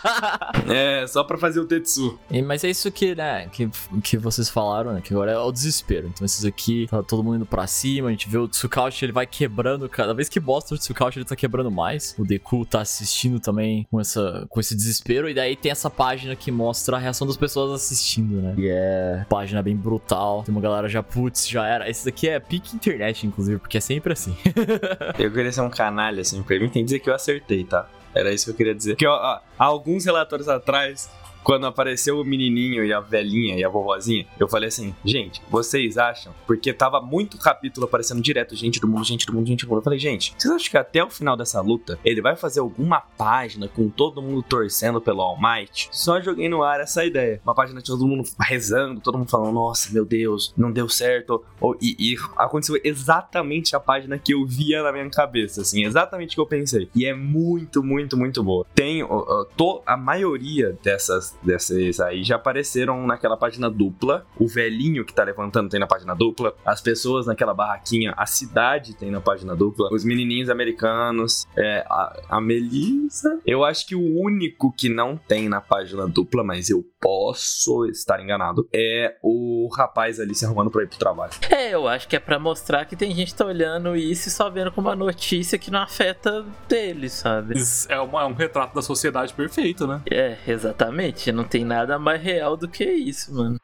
É, só pra fazer o Tetsu. E- Mas é isso que, né, que, que vocês falaram, né? Que agora é o desespero. Então esses aqui, tá todo mundo indo pra cima, a gente vê o Tsukauchi, ele vai quebrando, cada vez que mostra o Tsukauchi, ele tá quebrando mais. O Deku tá assistindo também com, essa, com esse desespero, e daí tem essa página que mostra a reação das pessoas assistindo, né? E é página bem brutal, tem uma galera já, putz, já era. Esse daqui é pique internet, inclusive, porque é sempre assim. Eu queria ser um canalha, assim, permitem dizer que eu acertei, tá? Era isso que eu queria dizer. Porque ó, ó, há alguns relatórios atrás, quando apareceu o menininho e a velhinha e a vovozinha, eu falei assim, gente, vocês acham? Porque tava muito capítulo aparecendo direto, gente do mundo, gente do mundo, gente do mundo. Eu falei, gente, vocês acham que até o final dessa luta ele vai fazer alguma página com todo mundo torcendo pelo All Might? Só joguei no ar essa ideia. Uma página de todo mundo rezando, todo mundo falando, nossa, meu Deus, não deu certo. Ou- e, e aconteceu exatamente a página que eu via na minha cabeça, assim, exatamente o que eu pensei. E é muito, muito, muito boa. Tem, ó, to- a maioria dessas, dessas aí já apareceram naquela página dupla. O velhinho que tá levantando tem na página dupla. As pessoas naquela barraquinha, a cidade tem na página dupla. Os menininhos americanos, é, a, a Melissa. Eu acho que o único que não tem na página dupla, mas eu posso estar enganado, é o rapaz ali se arrumando pra ir pro trabalho. É, eu acho que é pra mostrar que tem gente que tá olhando isso e só vendo como uma notícia que não afeta dele, sabe? Isso É, uma- é um retrato da sociedade perfeito, né? É, exatamente. Não tem nada mais real do que isso, mano.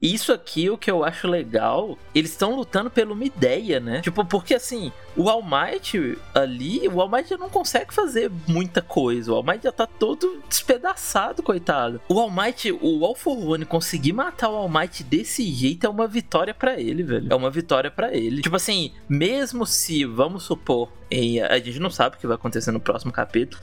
Isso aqui, o que eu acho legal, eles estão lutando por uma ideia, né? Tipo, porque assim, o All Might ali, o All Might já não consegue fazer muita coisa. O All Might já tá todo despedaçado, coitado. O All Might, o All for One conseguir matar o All Might desse jeito é uma vitória pra ele, velho. É uma vitória pra ele. Tipo assim, mesmo se, vamos supor, em, a gente não sabe o que vai acontecer no próximo capítulo,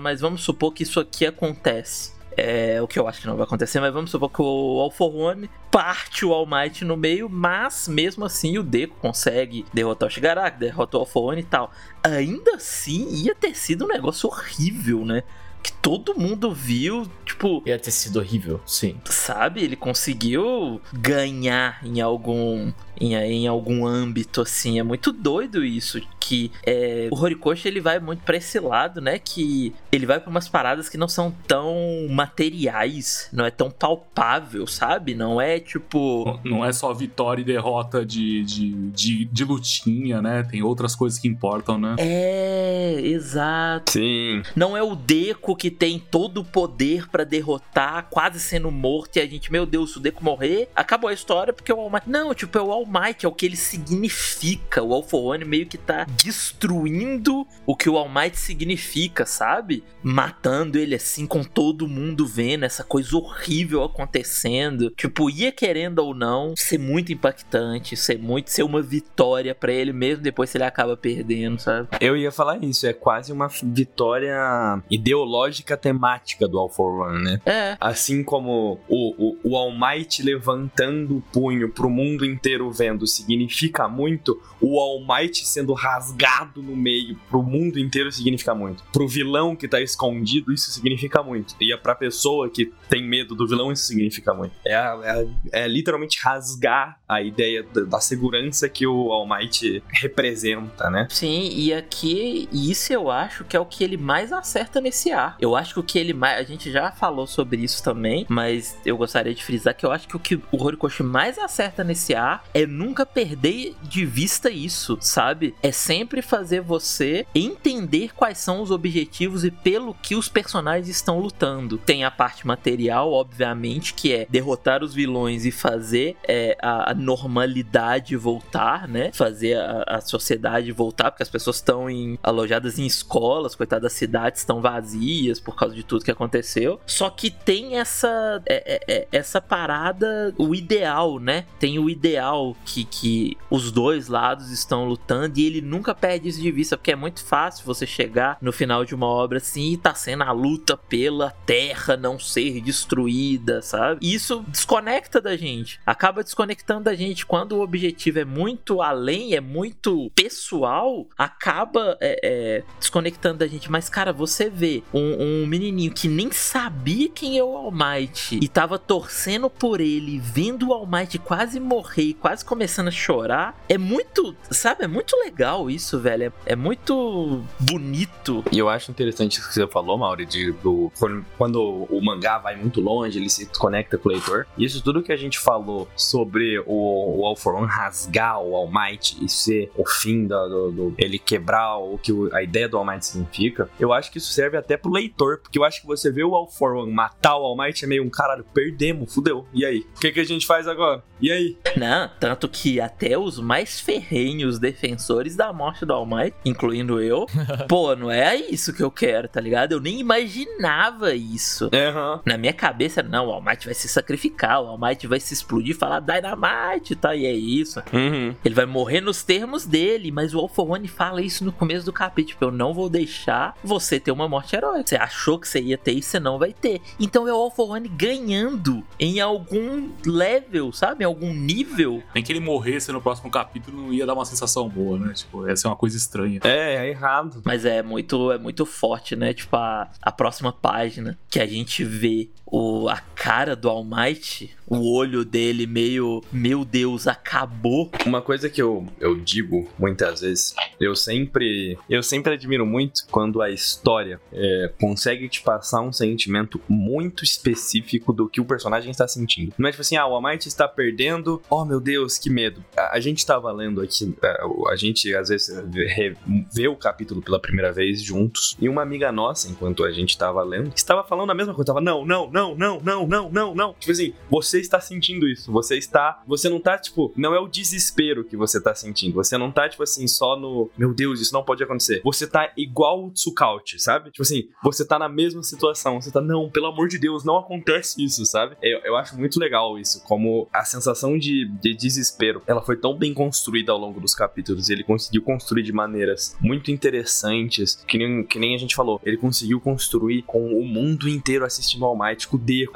mas vamos supor que isso aqui acontece. É o que eu acho que não vai acontecer, mas vamos supor que o All for One parte o All Might no meio, mas mesmo assim o Deku consegue derrotar o Shigaraki, derrotar o All for One e tal. Ainda assim, ia ter sido um negócio horrível, né? Que todo mundo viu, tipo, Ia ter sido horrível, sim. sabe? Ele conseguiu ganhar em algum em, em algum âmbito assim. É muito doido isso que é, o Horikoshi ele vai muito pra esse lado, né? Que ele vai pra umas paradas que não são tão materiais, não é tão palpável, sabe? Não é tipo Não é só vitória e derrota de, de, de, de lutinha, né? Tem outras coisas que importam, né? é, exato. Sim. Não é o Deco que tem todo o poder pra derrotar, quase sendo morto, e a gente, meu Deus, se o Deco morrer, acabou a história porque o All Might. Não, tipo, é o All Might, é o que ele significa. O All for One meio que tá destruindo o que o All Might significa, sabe? Matando ele assim, com todo mundo vendo essa coisa horrível acontecendo. Tipo, ia querendo ou não ser muito impactante, ser muito ser uma vitória pra ele mesmo depois se ele acaba perdendo, sabe? Eu ia falar isso, é quase uma vitória ideológica temática do All for One, né? É. Assim como o, o, o All Might levantando o punho pro mundo inteiro vendo significa muito, o All Might sendo rasgado no meio pro mundo inteiro significa muito. Pro vilão que tá escondido, isso significa muito. E pra pessoa que tem medo do vilão, isso significa muito. É, é, é literalmente rasgar a ideia da, segurança que o All Might representa, né? Sim, e aqui, isso eu acho que é o que ele mais acerta nesse ar. Eu acho que o que ele mais. A gente já falou sobre isso também, mas eu gostaria de frisar que eu acho que o que o Horikoshi mais acerta nesse ar é nunca perder de vista isso, sabe? É sempre fazer você entender quais são os objetivos e pelo que os personagens estão lutando. Tem a parte material, obviamente, que é derrotar os vilões e fazer é, a, normalidade voltar, né? Fazer a, a sociedade voltar, porque as pessoas estão alojadas em escolas, coitadas das cidades estão vazias por causa de tudo que aconteceu. Só que tem essa é- é- é- essa parada, o ideal, né? Tem o ideal que, que os dois lados estão lutando e ele nunca perde isso de vista, porque é muito fácil você chegar no final de uma obra assim e tá sendo a luta pela terra não ser destruída, sabe? Isso desconecta da gente, acaba desconectando da gente quando o objetivo é muito além, é muito pessoal, acaba é, é, desconectando da gente. Mas, cara, você vê um, um menininho que nem sabia quem é o All Might e tava torcendo por ele, vendo o All Might quase morrer, quase começando a chorar, é muito, sabe, é muito legal isso, velho. É, é muito bonito. E eu acho interessante isso que você falou, Mauri, de do, quando o mangá vai muito longe, ele se conecta com o leitor. Isso tudo que a gente falou sobre o, o All for One rasgar o All Might e ser o fim do, do, do ele quebrar o que a ideia do All Might significa, eu acho que isso serve até pro leitor, porque eu acho que você vê o All for One matar o All Might é meio um caralho, perdemos, fudeu. E aí? O que, que a gente faz agora? E aí? Não, tanto que até os mais ferrenhos defensores da morte do All Might, incluindo eu, pô, não é isso que eu quero, tá ligado? Eu nem imaginava isso. Uhum. Na minha cabeça, não, o All Might vai se sacrificar, o All Might vai se explodir e falar Dynamite, tá? E é isso. Uhum. Ele vai morrer nos termos dele, mas o All for One fala isso no começo do capítulo. Tipo, eu não vou deixar você ter uma morte heróica. Você achou que você ia ter e você não vai ter. Então é o All for One ganhando em algum level, sabe? Em algum nível. Nem que ele morresse no próximo capítulo não ia dar uma sensação boa, né? Tipo, ia ser uma coisa estranha. É, é errado. Mas é muito, é muito forte, né? Tipo, a, a próxima página que a gente vê o, a cara do All Might, o olho dele meio, meu Deus, acabou. Uma coisa que eu, eu digo muitas vezes, eu sempre, eu sempre admiro muito quando a história é, consegue te passar um sentimento muito específico do que o personagem está sentindo. Não é tipo assim, ah, o Amite está perdendo, oh meu Deus, que medo. A, a gente tá estava lendo aqui, é, a, a, gente às vezes vê, vê, o capítulo pela primeira vez juntos, e uma amiga nossa, enquanto a gente tá estava lendo, estava falando a mesma coisa, estava não, não, não, não, não, não, não, não. Tipo assim, você está sentindo isso. Você está. Você não tá, tipo, não é o desespero que você tá sentindo. Você não tá, tipo assim, só no. Meu Deus, isso não pode acontecer. Você tá igual o Tsukaut, sabe? Tipo assim, você tá na mesma situação. Você tá, não, pelo amor de Deus, não acontece isso, sabe? Eu, eu acho muito legal isso. Como a sensação de, de desespero, ela foi tão bem construída ao longo dos capítulos. Ele conseguiu construir de maneiras muito interessantes. Que nem, que nem a gente falou. Ele conseguiu construir com o mundo inteiro assistindo ao Might com o D,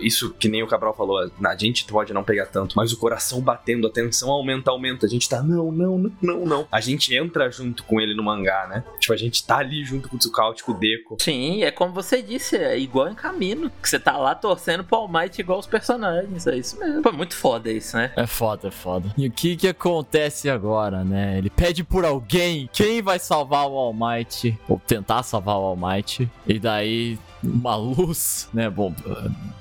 isso que nem o Cabral falou, a gente pode não pegar tanto, mas o coração batendo, a tensão aumenta, aumenta, a gente tá, não, não, não, não, não. A gente entra junto com ele no mangá, né? Tipo, a gente tá ali junto com o Tsukaut, com o Deco. Sim, é como você disse, é igual em caminho, que você tá lá torcendo pro All Might igual os personagens, é isso mesmo. Pô, muito foda isso, né? É foda, é foda. E o que que acontece agora, né? Ele pede por alguém, quem vai salvar o All Might, ou tentar salvar o All Might, e daí uma luz, né? Bom,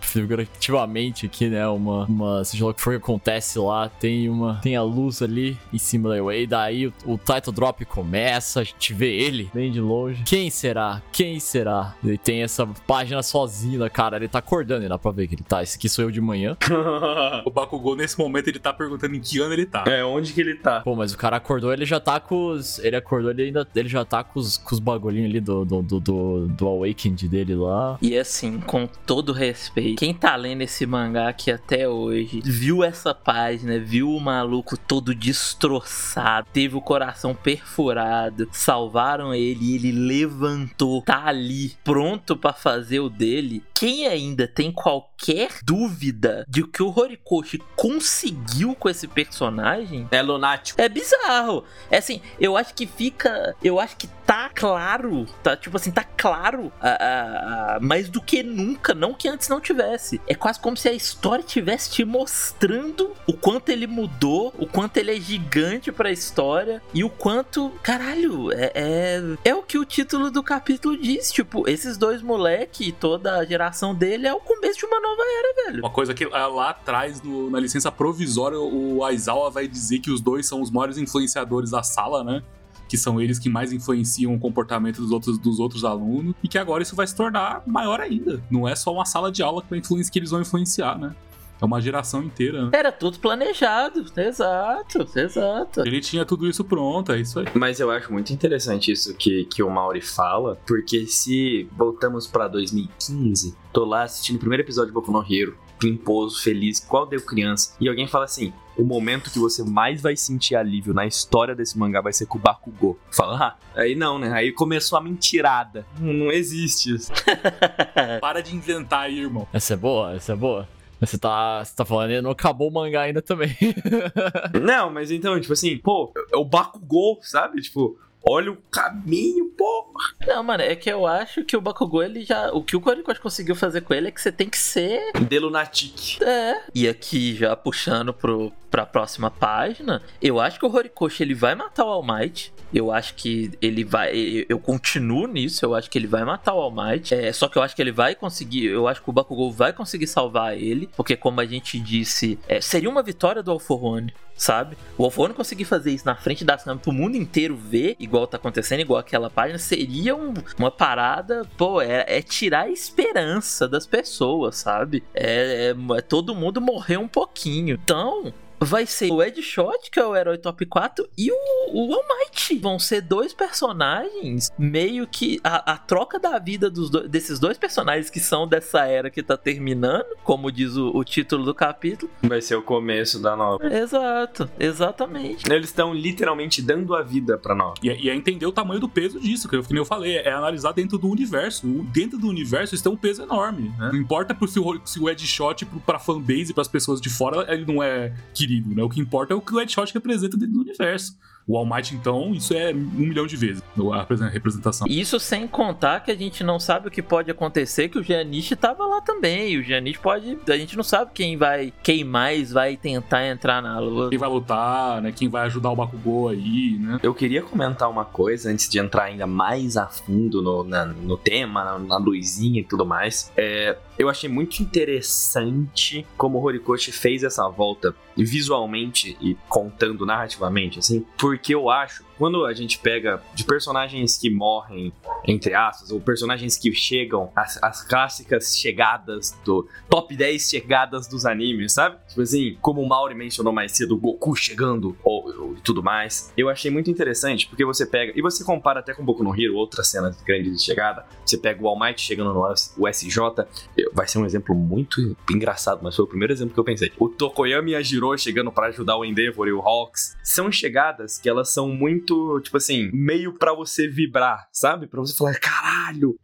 figurativamente aqui, né? Uma, uma seja lá o que for que acontece lá, tem uma, tem a luz ali em cima da Way. Daí o, o title drop começa, a gente vê ele bem de longe. Quem será? Quem será? Ele tem essa página sozinho, cara. Ele tá acordando, e dá pra ver que ele tá. Esse aqui sou eu de manhã. o Bakugou, nesse momento, ele tá perguntando em que ano ele tá. É, onde que ele tá? Pô, mas o cara acordou, ele já tá com os. Ele acordou, ele ainda. Ele já tá com os, com os bagulhinhos ali do, do, do, do, do Awakened dele lá. E assim, com todo respeito, quem tá lendo esse mangá aqui até hoje, viu essa página, viu o maluco todo destroçado, teve o coração perfurado, salvaram ele e ele levantou, tá ali, pronto para fazer o dele. Quem ainda tem qualquer dúvida de que o Horikoshi conseguiu com esse personagem é lunático. É bizarro. É assim, eu acho que fica. Eu acho que tá claro. Tá, tipo assim, tá claro a, a, a, mais do que nunca. Não que antes não tivesse. É quase como se a história tivesse te mostrando o quanto ele mudou, o quanto ele é gigante pra história e o quanto. Caralho, é, é, é o que o título do capítulo diz. Tipo, esses dois moleque e toda a geração dele é o começo de uma nova era, velho. Uma coisa que ah, lá atrás, no, na licença provisória, o Aizawa vai dizer que os dois são os maiores influenciadores da sala, né? que são eles que mais influenciam o comportamento dos outros, dos outros alunos, e que agora isso vai se tornar maior ainda. Não é só uma sala de aula que, que eles vão influenciar, né? É uma geração inteira, né? Era tudo planejado, exato, exato. Ele tinha tudo isso pronto, é isso aí. Mas eu acho muito interessante isso que, que o Mauri fala, porque se voltamos pra 2015, tô lá assistindo o primeiro episódio de Boku no Hero, pimposo, feliz, igual deu criança. E alguém fala assim: o momento que você mais vai sentir alívio na história desse mangá vai ser com o Bakugou. Fala, ah, aí não, né? Aí começou a mentirada. Não, não existe isso. Para de inventar aí, irmão. Essa é boa, essa é boa. Você tá, você tá falando, não acabou o mangá ainda também. não, mas então, tipo assim, pô, é o Bakugou, sabe? Tipo, olha o caminho, pô. Não, mano, é que eu acho que o Bakugou, ele já. O que o Horikoshi conseguiu fazer com ele é que você tem que ser. De Lunatic. É. E aqui, já puxando pro, pra próxima página, eu acho que o Horikoshi ele vai matar o All Might. Eu acho que ele vai. Eu continuo nisso, eu acho que ele vai matar o All Might. É, só que eu acho que ele vai conseguir. Eu acho que o Bakugou vai conseguir salvar ele. Porque, como a gente disse, é, seria uma vitória do All For One sabe? O Alforno conseguir fazer isso na frente das câmeras pro mundo inteiro ver, igual tá acontecendo, igual aquela página, seria um, uma parada, pô, é, é, tirar a esperança das pessoas, sabe? É, é, é todo mundo morrer um pouquinho. Então, vai ser o Ed Shot, que é o herói top 4, e o, o All Might. Vão ser dois personagens meio que a, a troca da vida dos do, desses dois personagens que são dessa era que tá terminando, como diz o, o título do capítulo. Vai ser o começo da nova. Exato, exatamente. Eles estão literalmente dando a vida pra nós. E, é, e é entender o tamanho do peso disso, que eu, que eu falei, é analisar dentro do universo. Dentro do universo tem um peso enorme, né? Não importa por se o, se o Ed Shot pra fanbase, pras pessoas de fora, ele não é né? O que importa é o que o Headshot representa dentro do universo. O All Might, então, isso é um milhão de vezes a representação. Isso sem contar que a gente não sabe o que pode acontecer, que o Giannichi tava lá também. E o Giannichi pode. A gente não sabe quem vai. Quem mais vai tentar entrar na luta. Quem vai lutar, né? Quem vai ajudar o Bakugou aí, né? Eu queria comentar uma coisa antes de entrar ainda mais a fundo no, na, no tema, na, na luzinha e tudo mais. É, eu achei muito interessante como o Horikoshi fez essa volta visualmente e contando narrativamente, assim, porque eu acho quando a gente pega de personagens que morrem, entre aspas, ou personagens que chegam, as, as clássicas chegadas do top 10 chegadas dos animes, sabe? Tipo assim, como o Mauri mencionou mais cedo, Goku chegando ou, ou, e tudo mais. Eu achei muito interessante, porque você pega, e você compara até com Boku no Hero, outra cena grande de chegada, você pega o All Might chegando no USJ, vai ser um exemplo muito engraçado, mas foi o primeiro exemplo que eu pensei. O Tokoyami e a Jiro chegando para ajudar o Endeavor e o Hawks, são chegadas que elas são muito muito, tipo assim, meio para você vibrar, sabe? Para você falar, caralho,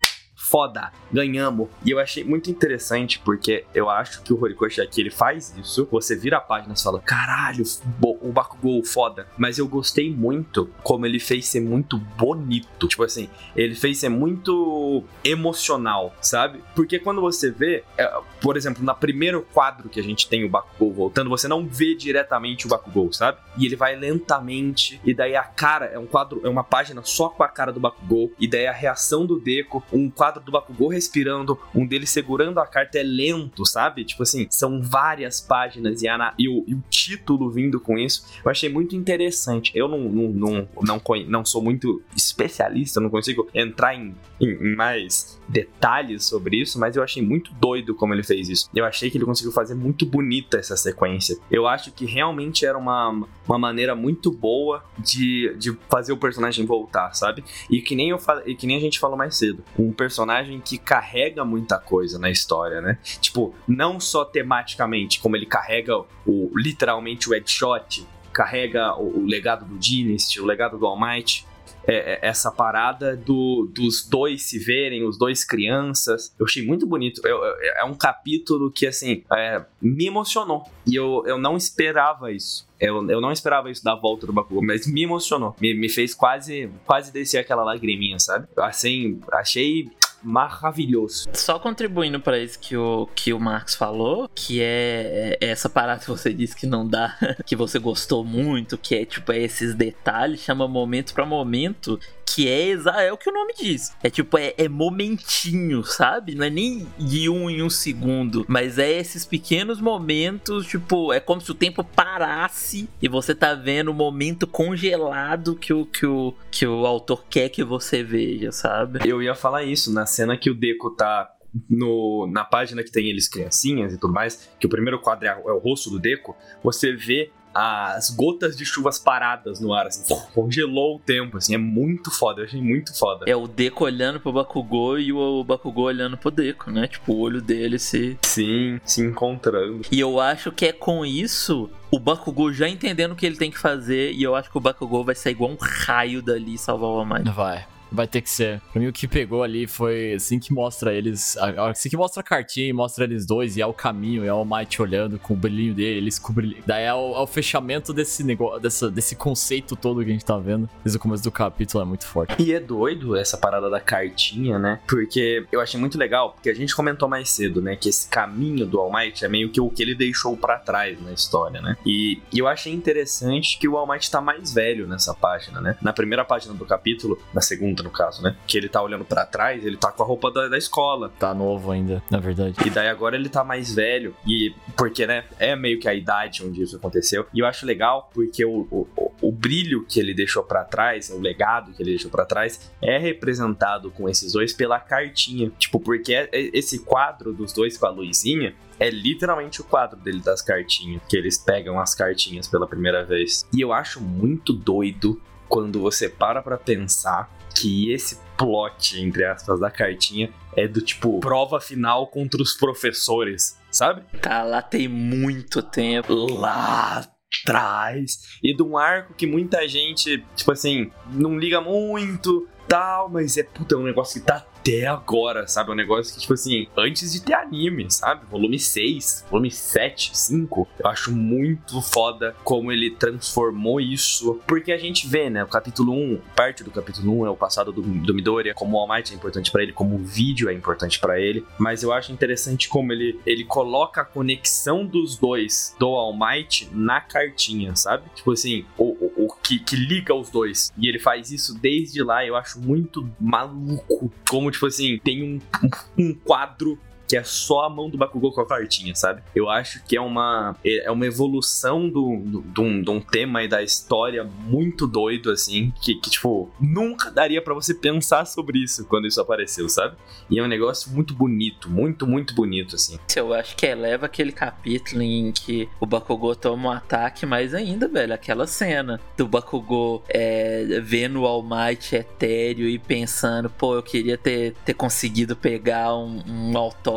foda, ganhamos. E eu achei muito interessante porque eu acho que o Horikoshi aqui ele faz isso. Você vira a página e fala: caralho, o Bakugou foda. Mas eu gostei muito como ele fez ser muito bonito. Tipo assim, ele fez ser muito emocional, sabe? Porque quando você vê, é, por exemplo, no primeiro quadro que a gente tem o Bakugou voltando, você não vê diretamente o Bakugou, sabe? E ele vai lentamente, e daí a cara é um quadro, é uma página só com a cara do Bakugou, e daí a reação do Deco, um quadro do Bakugou respirando, um deles segurando a carta é lento, sabe? Tipo assim, são várias páginas e, a, e, o, e o título vindo com isso. Eu achei muito interessante. Eu não, não, não, não, não sou muito especialista, não consigo entrar em, em, em mais detalhes sobre isso, mas eu achei muito doido como ele fez isso. Eu achei que ele conseguiu fazer muito bonita essa sequência. Eu acho que realmente era uma, uma maneira muito boa de, de fazer o personagem voltar, sabe? E que nem eu e que nem a gente falou mais cedo, um personagem que carrega muita coisa na história, né? Tipo, não só tematicamente, como ele carrega o literalmente o headshot, carrega o, o legado do Dynasty, o legado do All Might, é, é, essa parada do, dos dois se verem, os dois crianças. Eu achei muito bonito. Eu, eu, é um capítulo que, assim, é, me emocionou. E eu, eu não esperava isso. Eu, eu não esperava isso da volta do Bakugou, mas me emocionou. Me, me fez quase, quase descer aquela lagriminha, sabe? Assim, achei maravilhoso. Só contribuindo para isso que o, que o Marcos falou, que é, é essa parada que você disse que não dá, que você gostou muito, que é tipo é esses detalhes, chama momento para momento, que é, é o que o nome diz. É tipo, é, é momentinho, sabe? Não é nem de um em um segundo, mas é esses pequenos momentos, tipo, é como se o tempo parasse e você tá vendo o momento congelado que o, que o, que o autor quer que você veja, sabe? Eu ia falar isso na cena que o Deco tá no, na página que tem eles criancinhas e tudo mais, que o primeiro quadro é, é o rosto do Deco, você vê as gotas de chuvas paradas no ar, assim, congelou o tempo, assim, é muito foda, eu achei muito foda. É o Deco olhando pro Bakugou e o Bakugou olhando pro Deco, né? Tipo, o olho dele se... Sim, se encontrando. E eu acho que é com isso o Bakugou já entendendo o que ele tem que fazer e eu acho que o Bakugou vai sair igual um raio dali e salvar o Might. Vai. Vai ter que ser. Pra mim, o que pegou ali foi assim que mostra eles. Assim que mostra a cartinha e mostra eles dois, e é o caminho, é o Might olhando com o brilhinho dele, eles com o brilhinho. Daí é o, é o fechamento desse negócio, dessa, desse conceito todo que a gente tá vendo desde o começo do capítulo, é muito forte. E é doido essa parada da cartinha, né? Porque eu achei muito legal, porque a gente comentou mais cedo, né? Que esse caminho do All Might é meio que o que ele deixou para trás na história, né? E, e eu achei interessante que o All Might tá mais velho nessa página, né? Na primeira página do capítulo, na segunda no caso, né? Que ele tá olhando para trás, ele tá com a roupa da, da, escola. Tá novo ainda, na verdade. E daí agora ele tá mais velho. E porque, né? É meio que a idade onde isso aconteceu. E eu acho legal porque o, o, o brilho que ele deixou para trás, o legado que ele deixou para trás, é representado com esses dois pela cartinha. Tipo, porque é, é, esse quadro dos dois com a luzinha é literalmente o quadro dele das cartinhas, que eles pegam as cartinhas pela primeira vez. E eu acho muito doido quando você para pra pensar que esse plot, entre aspas, da cartinha é do tipo prova final contra os professores, sabe? Tá lá tem muito tempo. Lá atrás. E de um arco que muita gente, tipo assim, não liga muito, tal, mas é puta, é um negócio que tá até agora, sabe? É um negócio que, tipo assim, antes de ter anime, sabe? Volume 6, volume 7, 5. Eu acho muito foda como ele transformou isso. Porque a gente vê, né? O capítulo 1, parte do capítulo 1 é o passado do, do Midoriya, como o All Might é importante para ele, como o vídeo é importante para ele. Mas eu acho interessante como ele, ele coloca a conexão dos dois, do All Might, na cartinha, sabe? Tipo assim, o, o, o que, que liga os dois. E ele faz isso desde lá, eu acho muito maluco como tipo assim, tem um, um quadro que é só a mão do Bakugou com a cartinha, sabe? Eu acho que é uma, é uma evolução do, do, do um, de um tema e da história muito doido, assim, que, que tipo, nunca daria para você pensar sobre isso quando isso apareceu, sabe? E é um negócio muito bonito, muito, muito bonito, assim. Eu acho que eleva aquele capítulo em que o Bakugou toma um ataque mais ainda, velho. Aquela cena do Bakugou é, vendo o All Might etéreo e pensando, pô, eu queria ter, ter conseguido pegar um, um autógrafo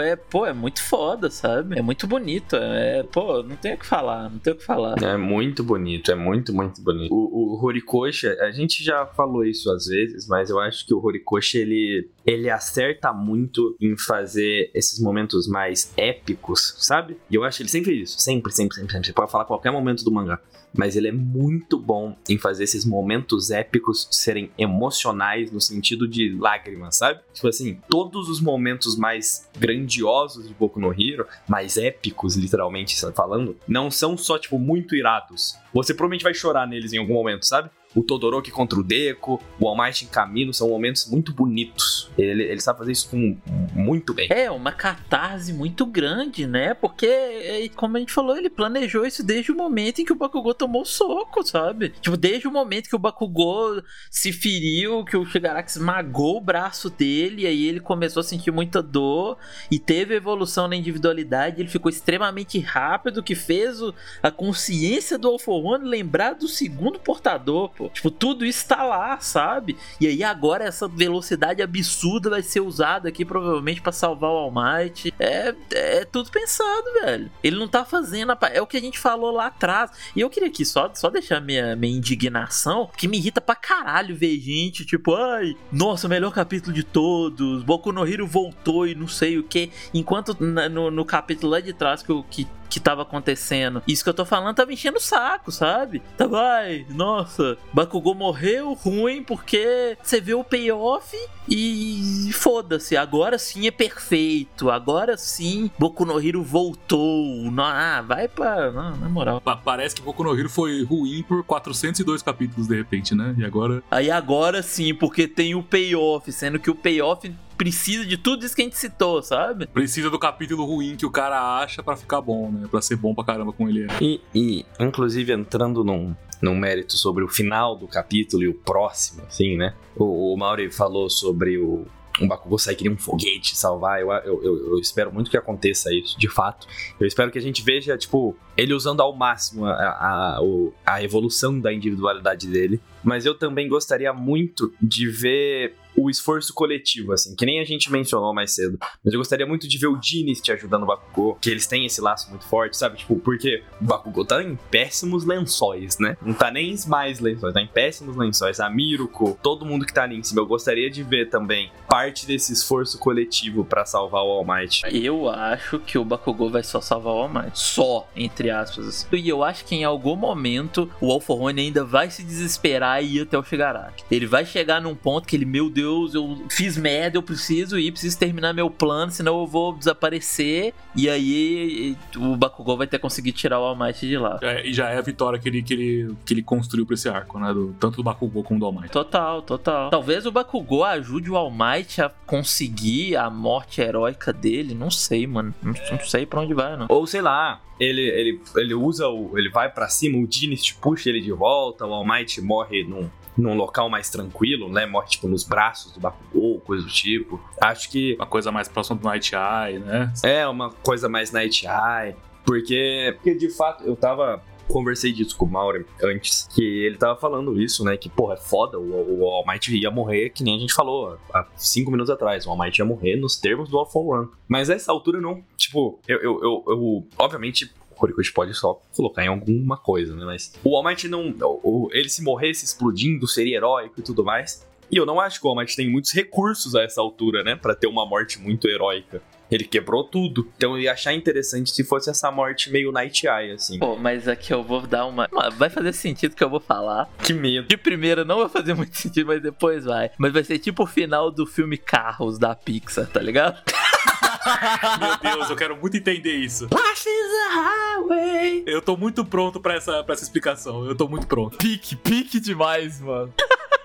é, pô, é muito foda, sabe? É muito bonito. É, pô, não tem o que falar, não tem o que falar. É muito bonito, é muito, muito bonito. O, o Horikoshi, a gente já falou isso às vezes, mas eu acho que o Horikoshi, ele, ele acerta muito em fazer esses momentos mais épicos, sabe? E eu acho que ele sempre fez isso. Sempre, sempre, sempre, sempre. Você pode falar qualquer momento do mangá mas ele é muito bom em fazer esses momentos épicos serem emocionais no sentido de lágrimas, sabe? Tipo assim, todos os momentos mais grandiosos de Boku no Hero, mais épicos, literalmente falando, não são só, tipo, muito irados. Você provavelmente vai chorar neles em algum momento, sabe? O Todoroki contra o Deco, o All Might em caminho, são momentos muito bonitos. Ele, ele sabe fazer isso com, muito bem. É, uma catarse muito grande, né? Porque, é, como a gente falou, ele planejou isso desde o momento em que o Bakugou tomou o soco, sabe? Tipo, desde o momento que o Bakugou se feriu, que o Shigaraki esmagou o braço dele, e aí ele começou a sentir muita dor e teve evolução na individualidade, ele ficou extremamente rápido, que fez o, a consciência do All For One lembrar do segundo portador, pô. Tipo, tudo isso tá lá, sabe? E aí agora essa velocidade absurda vai ser usada aqui provavelmente para salvar o All Might. É, é tudo pensado, velho. Ele não tá fazendo. A... É o que a gente falou lá atrás. E eu queria aqui só, só deixar minha, minha indignação, que me irrita pra caralho ver gente, tipo, ai, nossa, melhor capítulo de todos. Boku no Hero voltou e não sei o que. Enquanto no, no capítulo lá de trás que, que que tava acontecendo. Isso que eu tô falando tava enchendo o saco, sabe? Tava, ai, nossa, Bakugou morreu ruim porque você vê o payoff e foda-se, agora sim é perfeito. Agora sim, Boku no Hero voltou. Ah, vai pra. Não, na moral. Parece que Boku no Hero foi ruim por 402 capítulos de repente, né? E agora. Aí agora sim, porque tem o payoff, sendo que o payoff precisa de tudo isso que a gente citou, sabe? Precisa do capítulo ruim que o cara acha para ficar bom, né? Pra ser bom pra caramba com ele. E, e, inclusive, entrando num, num mérito sobre o final do capítulo e o próximo, assim, né? O, o Mauri falou sobre o, um Bakugou sair que nem um foguete salvar. Eu, eu, eu, eu, espero muito que aconteça isso, de fato. Eu espero que a gente veja, tipo, ele usando ao máximo a, a, a, a evolução da individualidade dele. Mas eu também gostaria muito de ver o esforço coletivo, assim, que nem a gente mencionou mais cedo. Mas eu gostaria muito de ver o Dynasty ajudando o Bakugou, que eles têm esse laço muito forte, sabe? Tipo, porque o Bakugou tá em péssimos lençóis, né? Não tá nem mais lençóis, tá em péssimos lençóis. A Miruko, todo mundo que tá ali em cima. Eu gostaria de ver também parte desse esforço coletivo para salvar o All Might. Eu acho que o Bakugou vai só salvar o All Might. Só, entre aspas. E eu acho que em algum momento o All ainda vai se desesperar e ir até o Shigaraki. Ele vai chegar num ponto que ele, meu Deus, eu fiz merda, eu preciso ir, preciso terminar meu plano, senão eu vou desaparecer. E aí o Bakugou vai ter conseguido tirar o All Might de lá. É, e já é a vitória que ele, que ele, que ele construiu pra esse arco, né? Do, tanto do Bakugou como do All Might. Total, total. Talvez o Bakugou ajude o All Might a conseguir a morte heróica dele. Não sei, mano. Não, não sei pra onde vai, não. Ou sei lá, ele, ele, ele usa o. Ele vai para cima, o Dynasty puxa ele de volta, o All Might morre num, num local mais tranquilo, né? Morre, tipo, nos braços do Bakugou, coisa do tipo. Acho que... Uma coisa mais próxima do Night Eye, né? É, uma coisa mais Night Eye. Porque, porque de fato, eu tava conversei disso com o Mauro antes, que ele tava falando isso, né? Que, porra, é foda, o, o All Might ia morrer, que nem a gente falou há cinco minutos atrás. O All Might ia morrer nos termos do All For One. Mas a essa altura não, tipo, eu, eu, eu, eu obviamente, Horikoshi pode só colocar em alguma coisa, né? Mas o All Might não. O, ele se morresse explodindo seria heróico e tudo mais. E eu não acho que o All Might tem muitos recursos a essa altura, né? para ter uma morte muito heróica. Ele quebrou tudo. Então eu ia achar interessante se fosse essa morte meio Night Eye, assim. Pô, mas aqui eu vou dar uma. Vai fazer sentido que eu vou falar. Que medo. De primeira não vai fazer muito sentido, mas depois vai. Mas vai ser tipo o final do filme Carros da Pixar, tá ligado? Meu Deus, eu quero muito entender isso. Eu tô muito pronto pra essa, pra essa explicação. Eu tô muito pronto. Pique, pique demais, mano.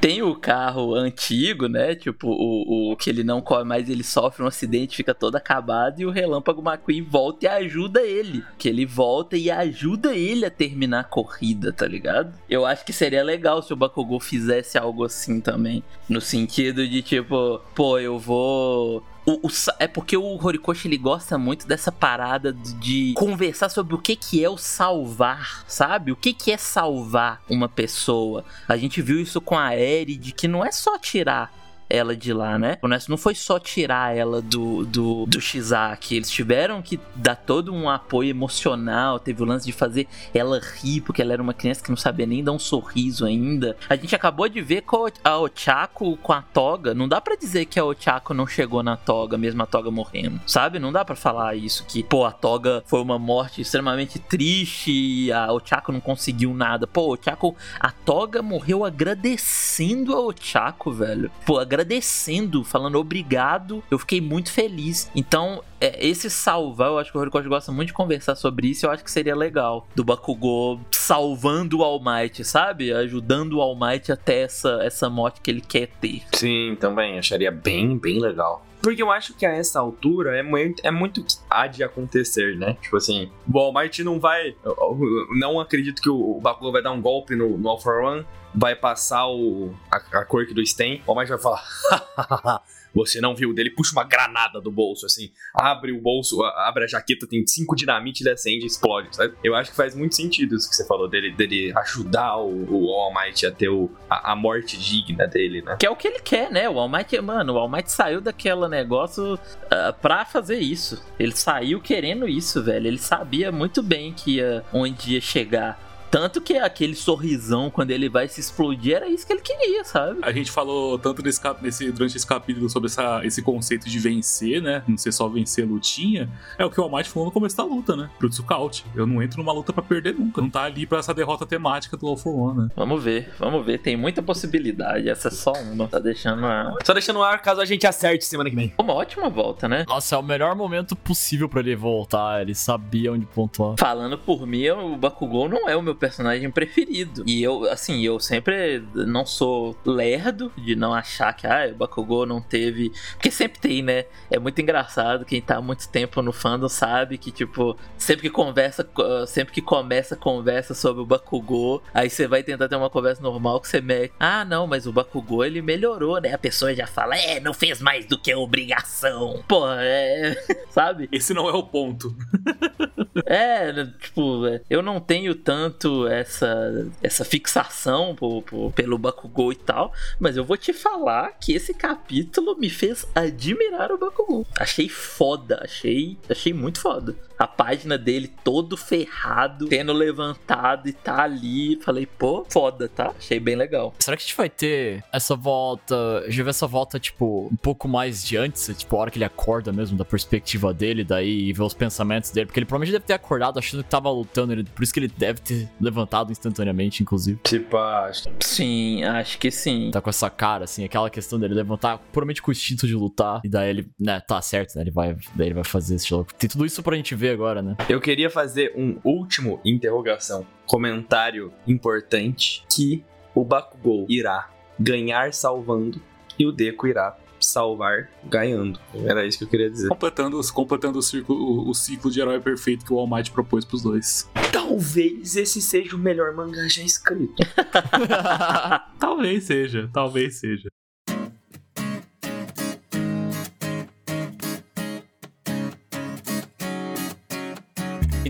Tem o carro antigo, né? Tipo, o, o que ele não corre mais, ele sofre um acidente, fica todo acabado. E o Relâmpago McQueen volta e ajuda ele. Que ele volta e ajuda ele a terminar a corrida, tá ligado? Eu acho que seria legal se o Bakugou fizesse algo assim também. No sentido de, tipo, pô, eu vou o, o, é porque o Horikoshi ele gosta muito dessa parada de, conversar sobre o que, que é o salvar, sabe? O que, que é salvar uma pessoa. A gente viu isso com a Eri, de que não é só tirar ela de lá, né? O Ness não foi só tirar ela do, do, do Shizaki, eles tiveram que dar todo um apoio emocional, teve o lance de fazer ela rir, porque ela era uma criança que não sabia nem dar um sorriso ainda. A gente acabou de ver com a Ochako com a Toga, não dá para dizer que a Ochako não chegou na Toga, mesmo a Toga morrendo, sabe? Não dá para falar isso, que, pô, a Toga foi uma morte extremamente triste a Ochako não conseguiu nada. Pô, Ochako, a Toga morreu agradecendo a Ochako, velho. Pô, agradecendo agradecendo, falando obrigado. Eu fiquei muito feliz. Então, é, esse salvar, eu acho que o Horikoshi gosta muito de conversar sobre isso. Eu acho que seria legal. Do Bakugou salvando o All Might, sabe? Ajudando o All Might até essa, essa morte que ele quer ter. Sim, também. Acharia bem, bem legal. Porque eu acho que a essa altura é muito, é muito que há de acontecer, né? Tipo assim, o Might não vai. Eu, eu não acredito que o Bakugou vai dar um golpe no, no All for One vai passar o, a, a cor do Sten, o All vai falar. você não viu dele, puxa uma granada do bolso, assim, abre o bolso, abre a jaqueta, tem cinco dinamite, ele acende e explode, sabe? Eu acho que faz muito sentido isso que você falou dele, dele ajudar o, o All Might a ter o, a, a, morte digna dele, né? Que é o que ele quer, né? O All Might, mano, o All Might saiu daquele negócio uh, pra fazer isso. Ele saiu querendo isso, velho. Ele sabia muito bem que ia, onde ia chegar. Tanto que aquele sorrisão quando ele vai se explodir era isso que ele queria, sabe? A gente falou tanto nesse, nesse, durante esse capítulo sobre essa, esse conceito de vencer, né? Não ser só vencer a lutinha. É o que o Almighty falou no começo da luta, né? Pro Tsukaut. Eu não entro numa luta para perder nunca. Não tá ali pra essa derrota temática do All for One, né? Vamos ver, vamos ver. Tem muita possibilidade. Essa é só uma. Tá deixando a... Só deixando no ar caso a gente acerte semana que vem. Uma ótima volta, né? Nossa, é o melhor momento possível para ele voltar. Ele sabia onde pontuar. Falando por mim, o Bakugou não é o meu personagem preferido. E eu, assim, eu sempre não sou lerdo de não achar que ah, o Bakugou não teve. Porque sempre tem, né? É muito engraçado. Quem tá há muito tempo no fandom sabe que, tipo, sempre que conversa, sempre que começa a conversa sobre o Bakugou, aí você vai tentar ter uma conversa normal que você mete. Ah, não, mas o Bakugou ele melhorou, né? A pessoa já fala, é, não fez mais do que obrigação. Pô, é. sabe? Esse não é o ponto. é, tipo, eu não tenho tanto essa, essa fixação por, por, pelo Bakugou e tal, mas eu vou te falar que esse capítulo me fez admirar o Bakugou. Achei foda, achei, achei muito foda a página dele todo ferrado, tendo levantado e tá ali. Falei, pô, foda, tá? Achei bem legal. Será que a gente vai ter essa volta? Já vi essa volta, tipo, um pouco mais de antes, tipo, a hora que ele acorda mesmo, da perspectiva dele, daí e ver os pensamentos dele. Porque ele provavelmente deve ter acordado achando que tava lutando, ele, por isso que ele deve ter levantado instantaneamente, inclusive. Tipo, acho. Sim, acho que sim. Tá com essa cara, assim, aquela questão dele levantar, puramente com o instinto de lutar. E daí ele, né, tá certo, né? Ele vai, daí ele vai fazer esse jogo. Tem tudo isso pra gente ver agora, né? Eu queria fazer um último interrogação, comentário importante que o Bakugou irá ganhar salvando e o Deku irá salvar ganhando. Era isso que eu queria dizer. Completando, completando o, ciclo, o, o ciclo de herói perfeito que o All Might propôs pros dois. Talvez esse seja o melhor mangá já escrito. talvez seja, talvez seja.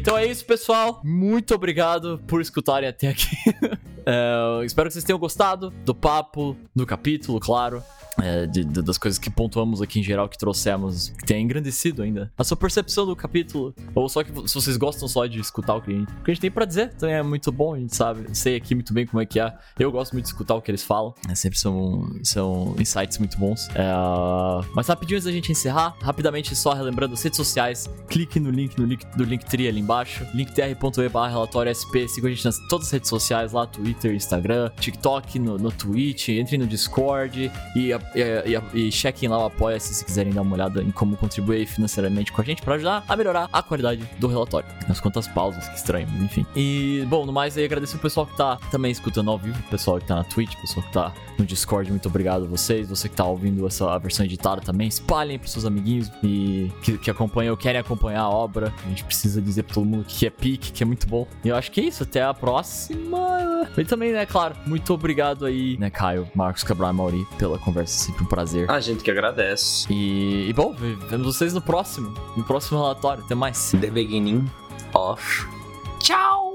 Então é isso, pessoal. Muito obrigado por escutarem até aqui. é, espero que vocês tenham gostado do papo, do capítulo, claro é, de, de, das coisas que pontuamos aqui em geral, que trouxemos, que tem engrandecido ainda a sua percepção do capítulo. Ou só que se vocês gostam só de escutar o que a o que a gente tem pra dizer, também é muito bom, a gente sabe. Sei aqui muito bem como é que é. Eu gosto muito de escutar o que eles falam. É, sempre são, são insights muito bons. É, mas rapidinho antes da gente encerrar, rapidamente só relembrando as redes sociais, clique no link no link do Linktree ali embaixo, linktr.e relatório SP, siga a gente nas todas as redes sociais lá, Twitter, Instagram, TikTok, no, no Twitch, entre no Discord e e, e, chequem lá o Apoia-se se quiserem dar uma olhada em como contribuir financeiramente com a gente para ajudar a melhorar a qualidade do relatório. As quantas pausas, que estranho, enfim. E, bom, no mais aí, agradecer o pessoal que tá também escutando ao vivo, o pessoal que tá na Twitch, o pessoal que tá no Discord, muito obrigado a vocês. Você que tá ouvindo essa versão editada também, espalhem pros seus amiguinhos e que, que acompanham, querem acompanhar a obra. A gente precisa dizer pra todo mundo que é pique, que é muito bom. E eu acho que é isso, até a próxima. E também, né, claro, muito obrigado aí, né, Caio, Marcos Cabral e Mauri, pela conversa é sempre um prazer. A gente que agradece. E, e bom, vemos vocês no próximo. No próximo relatório. Até mais. The beginning off. Tchau!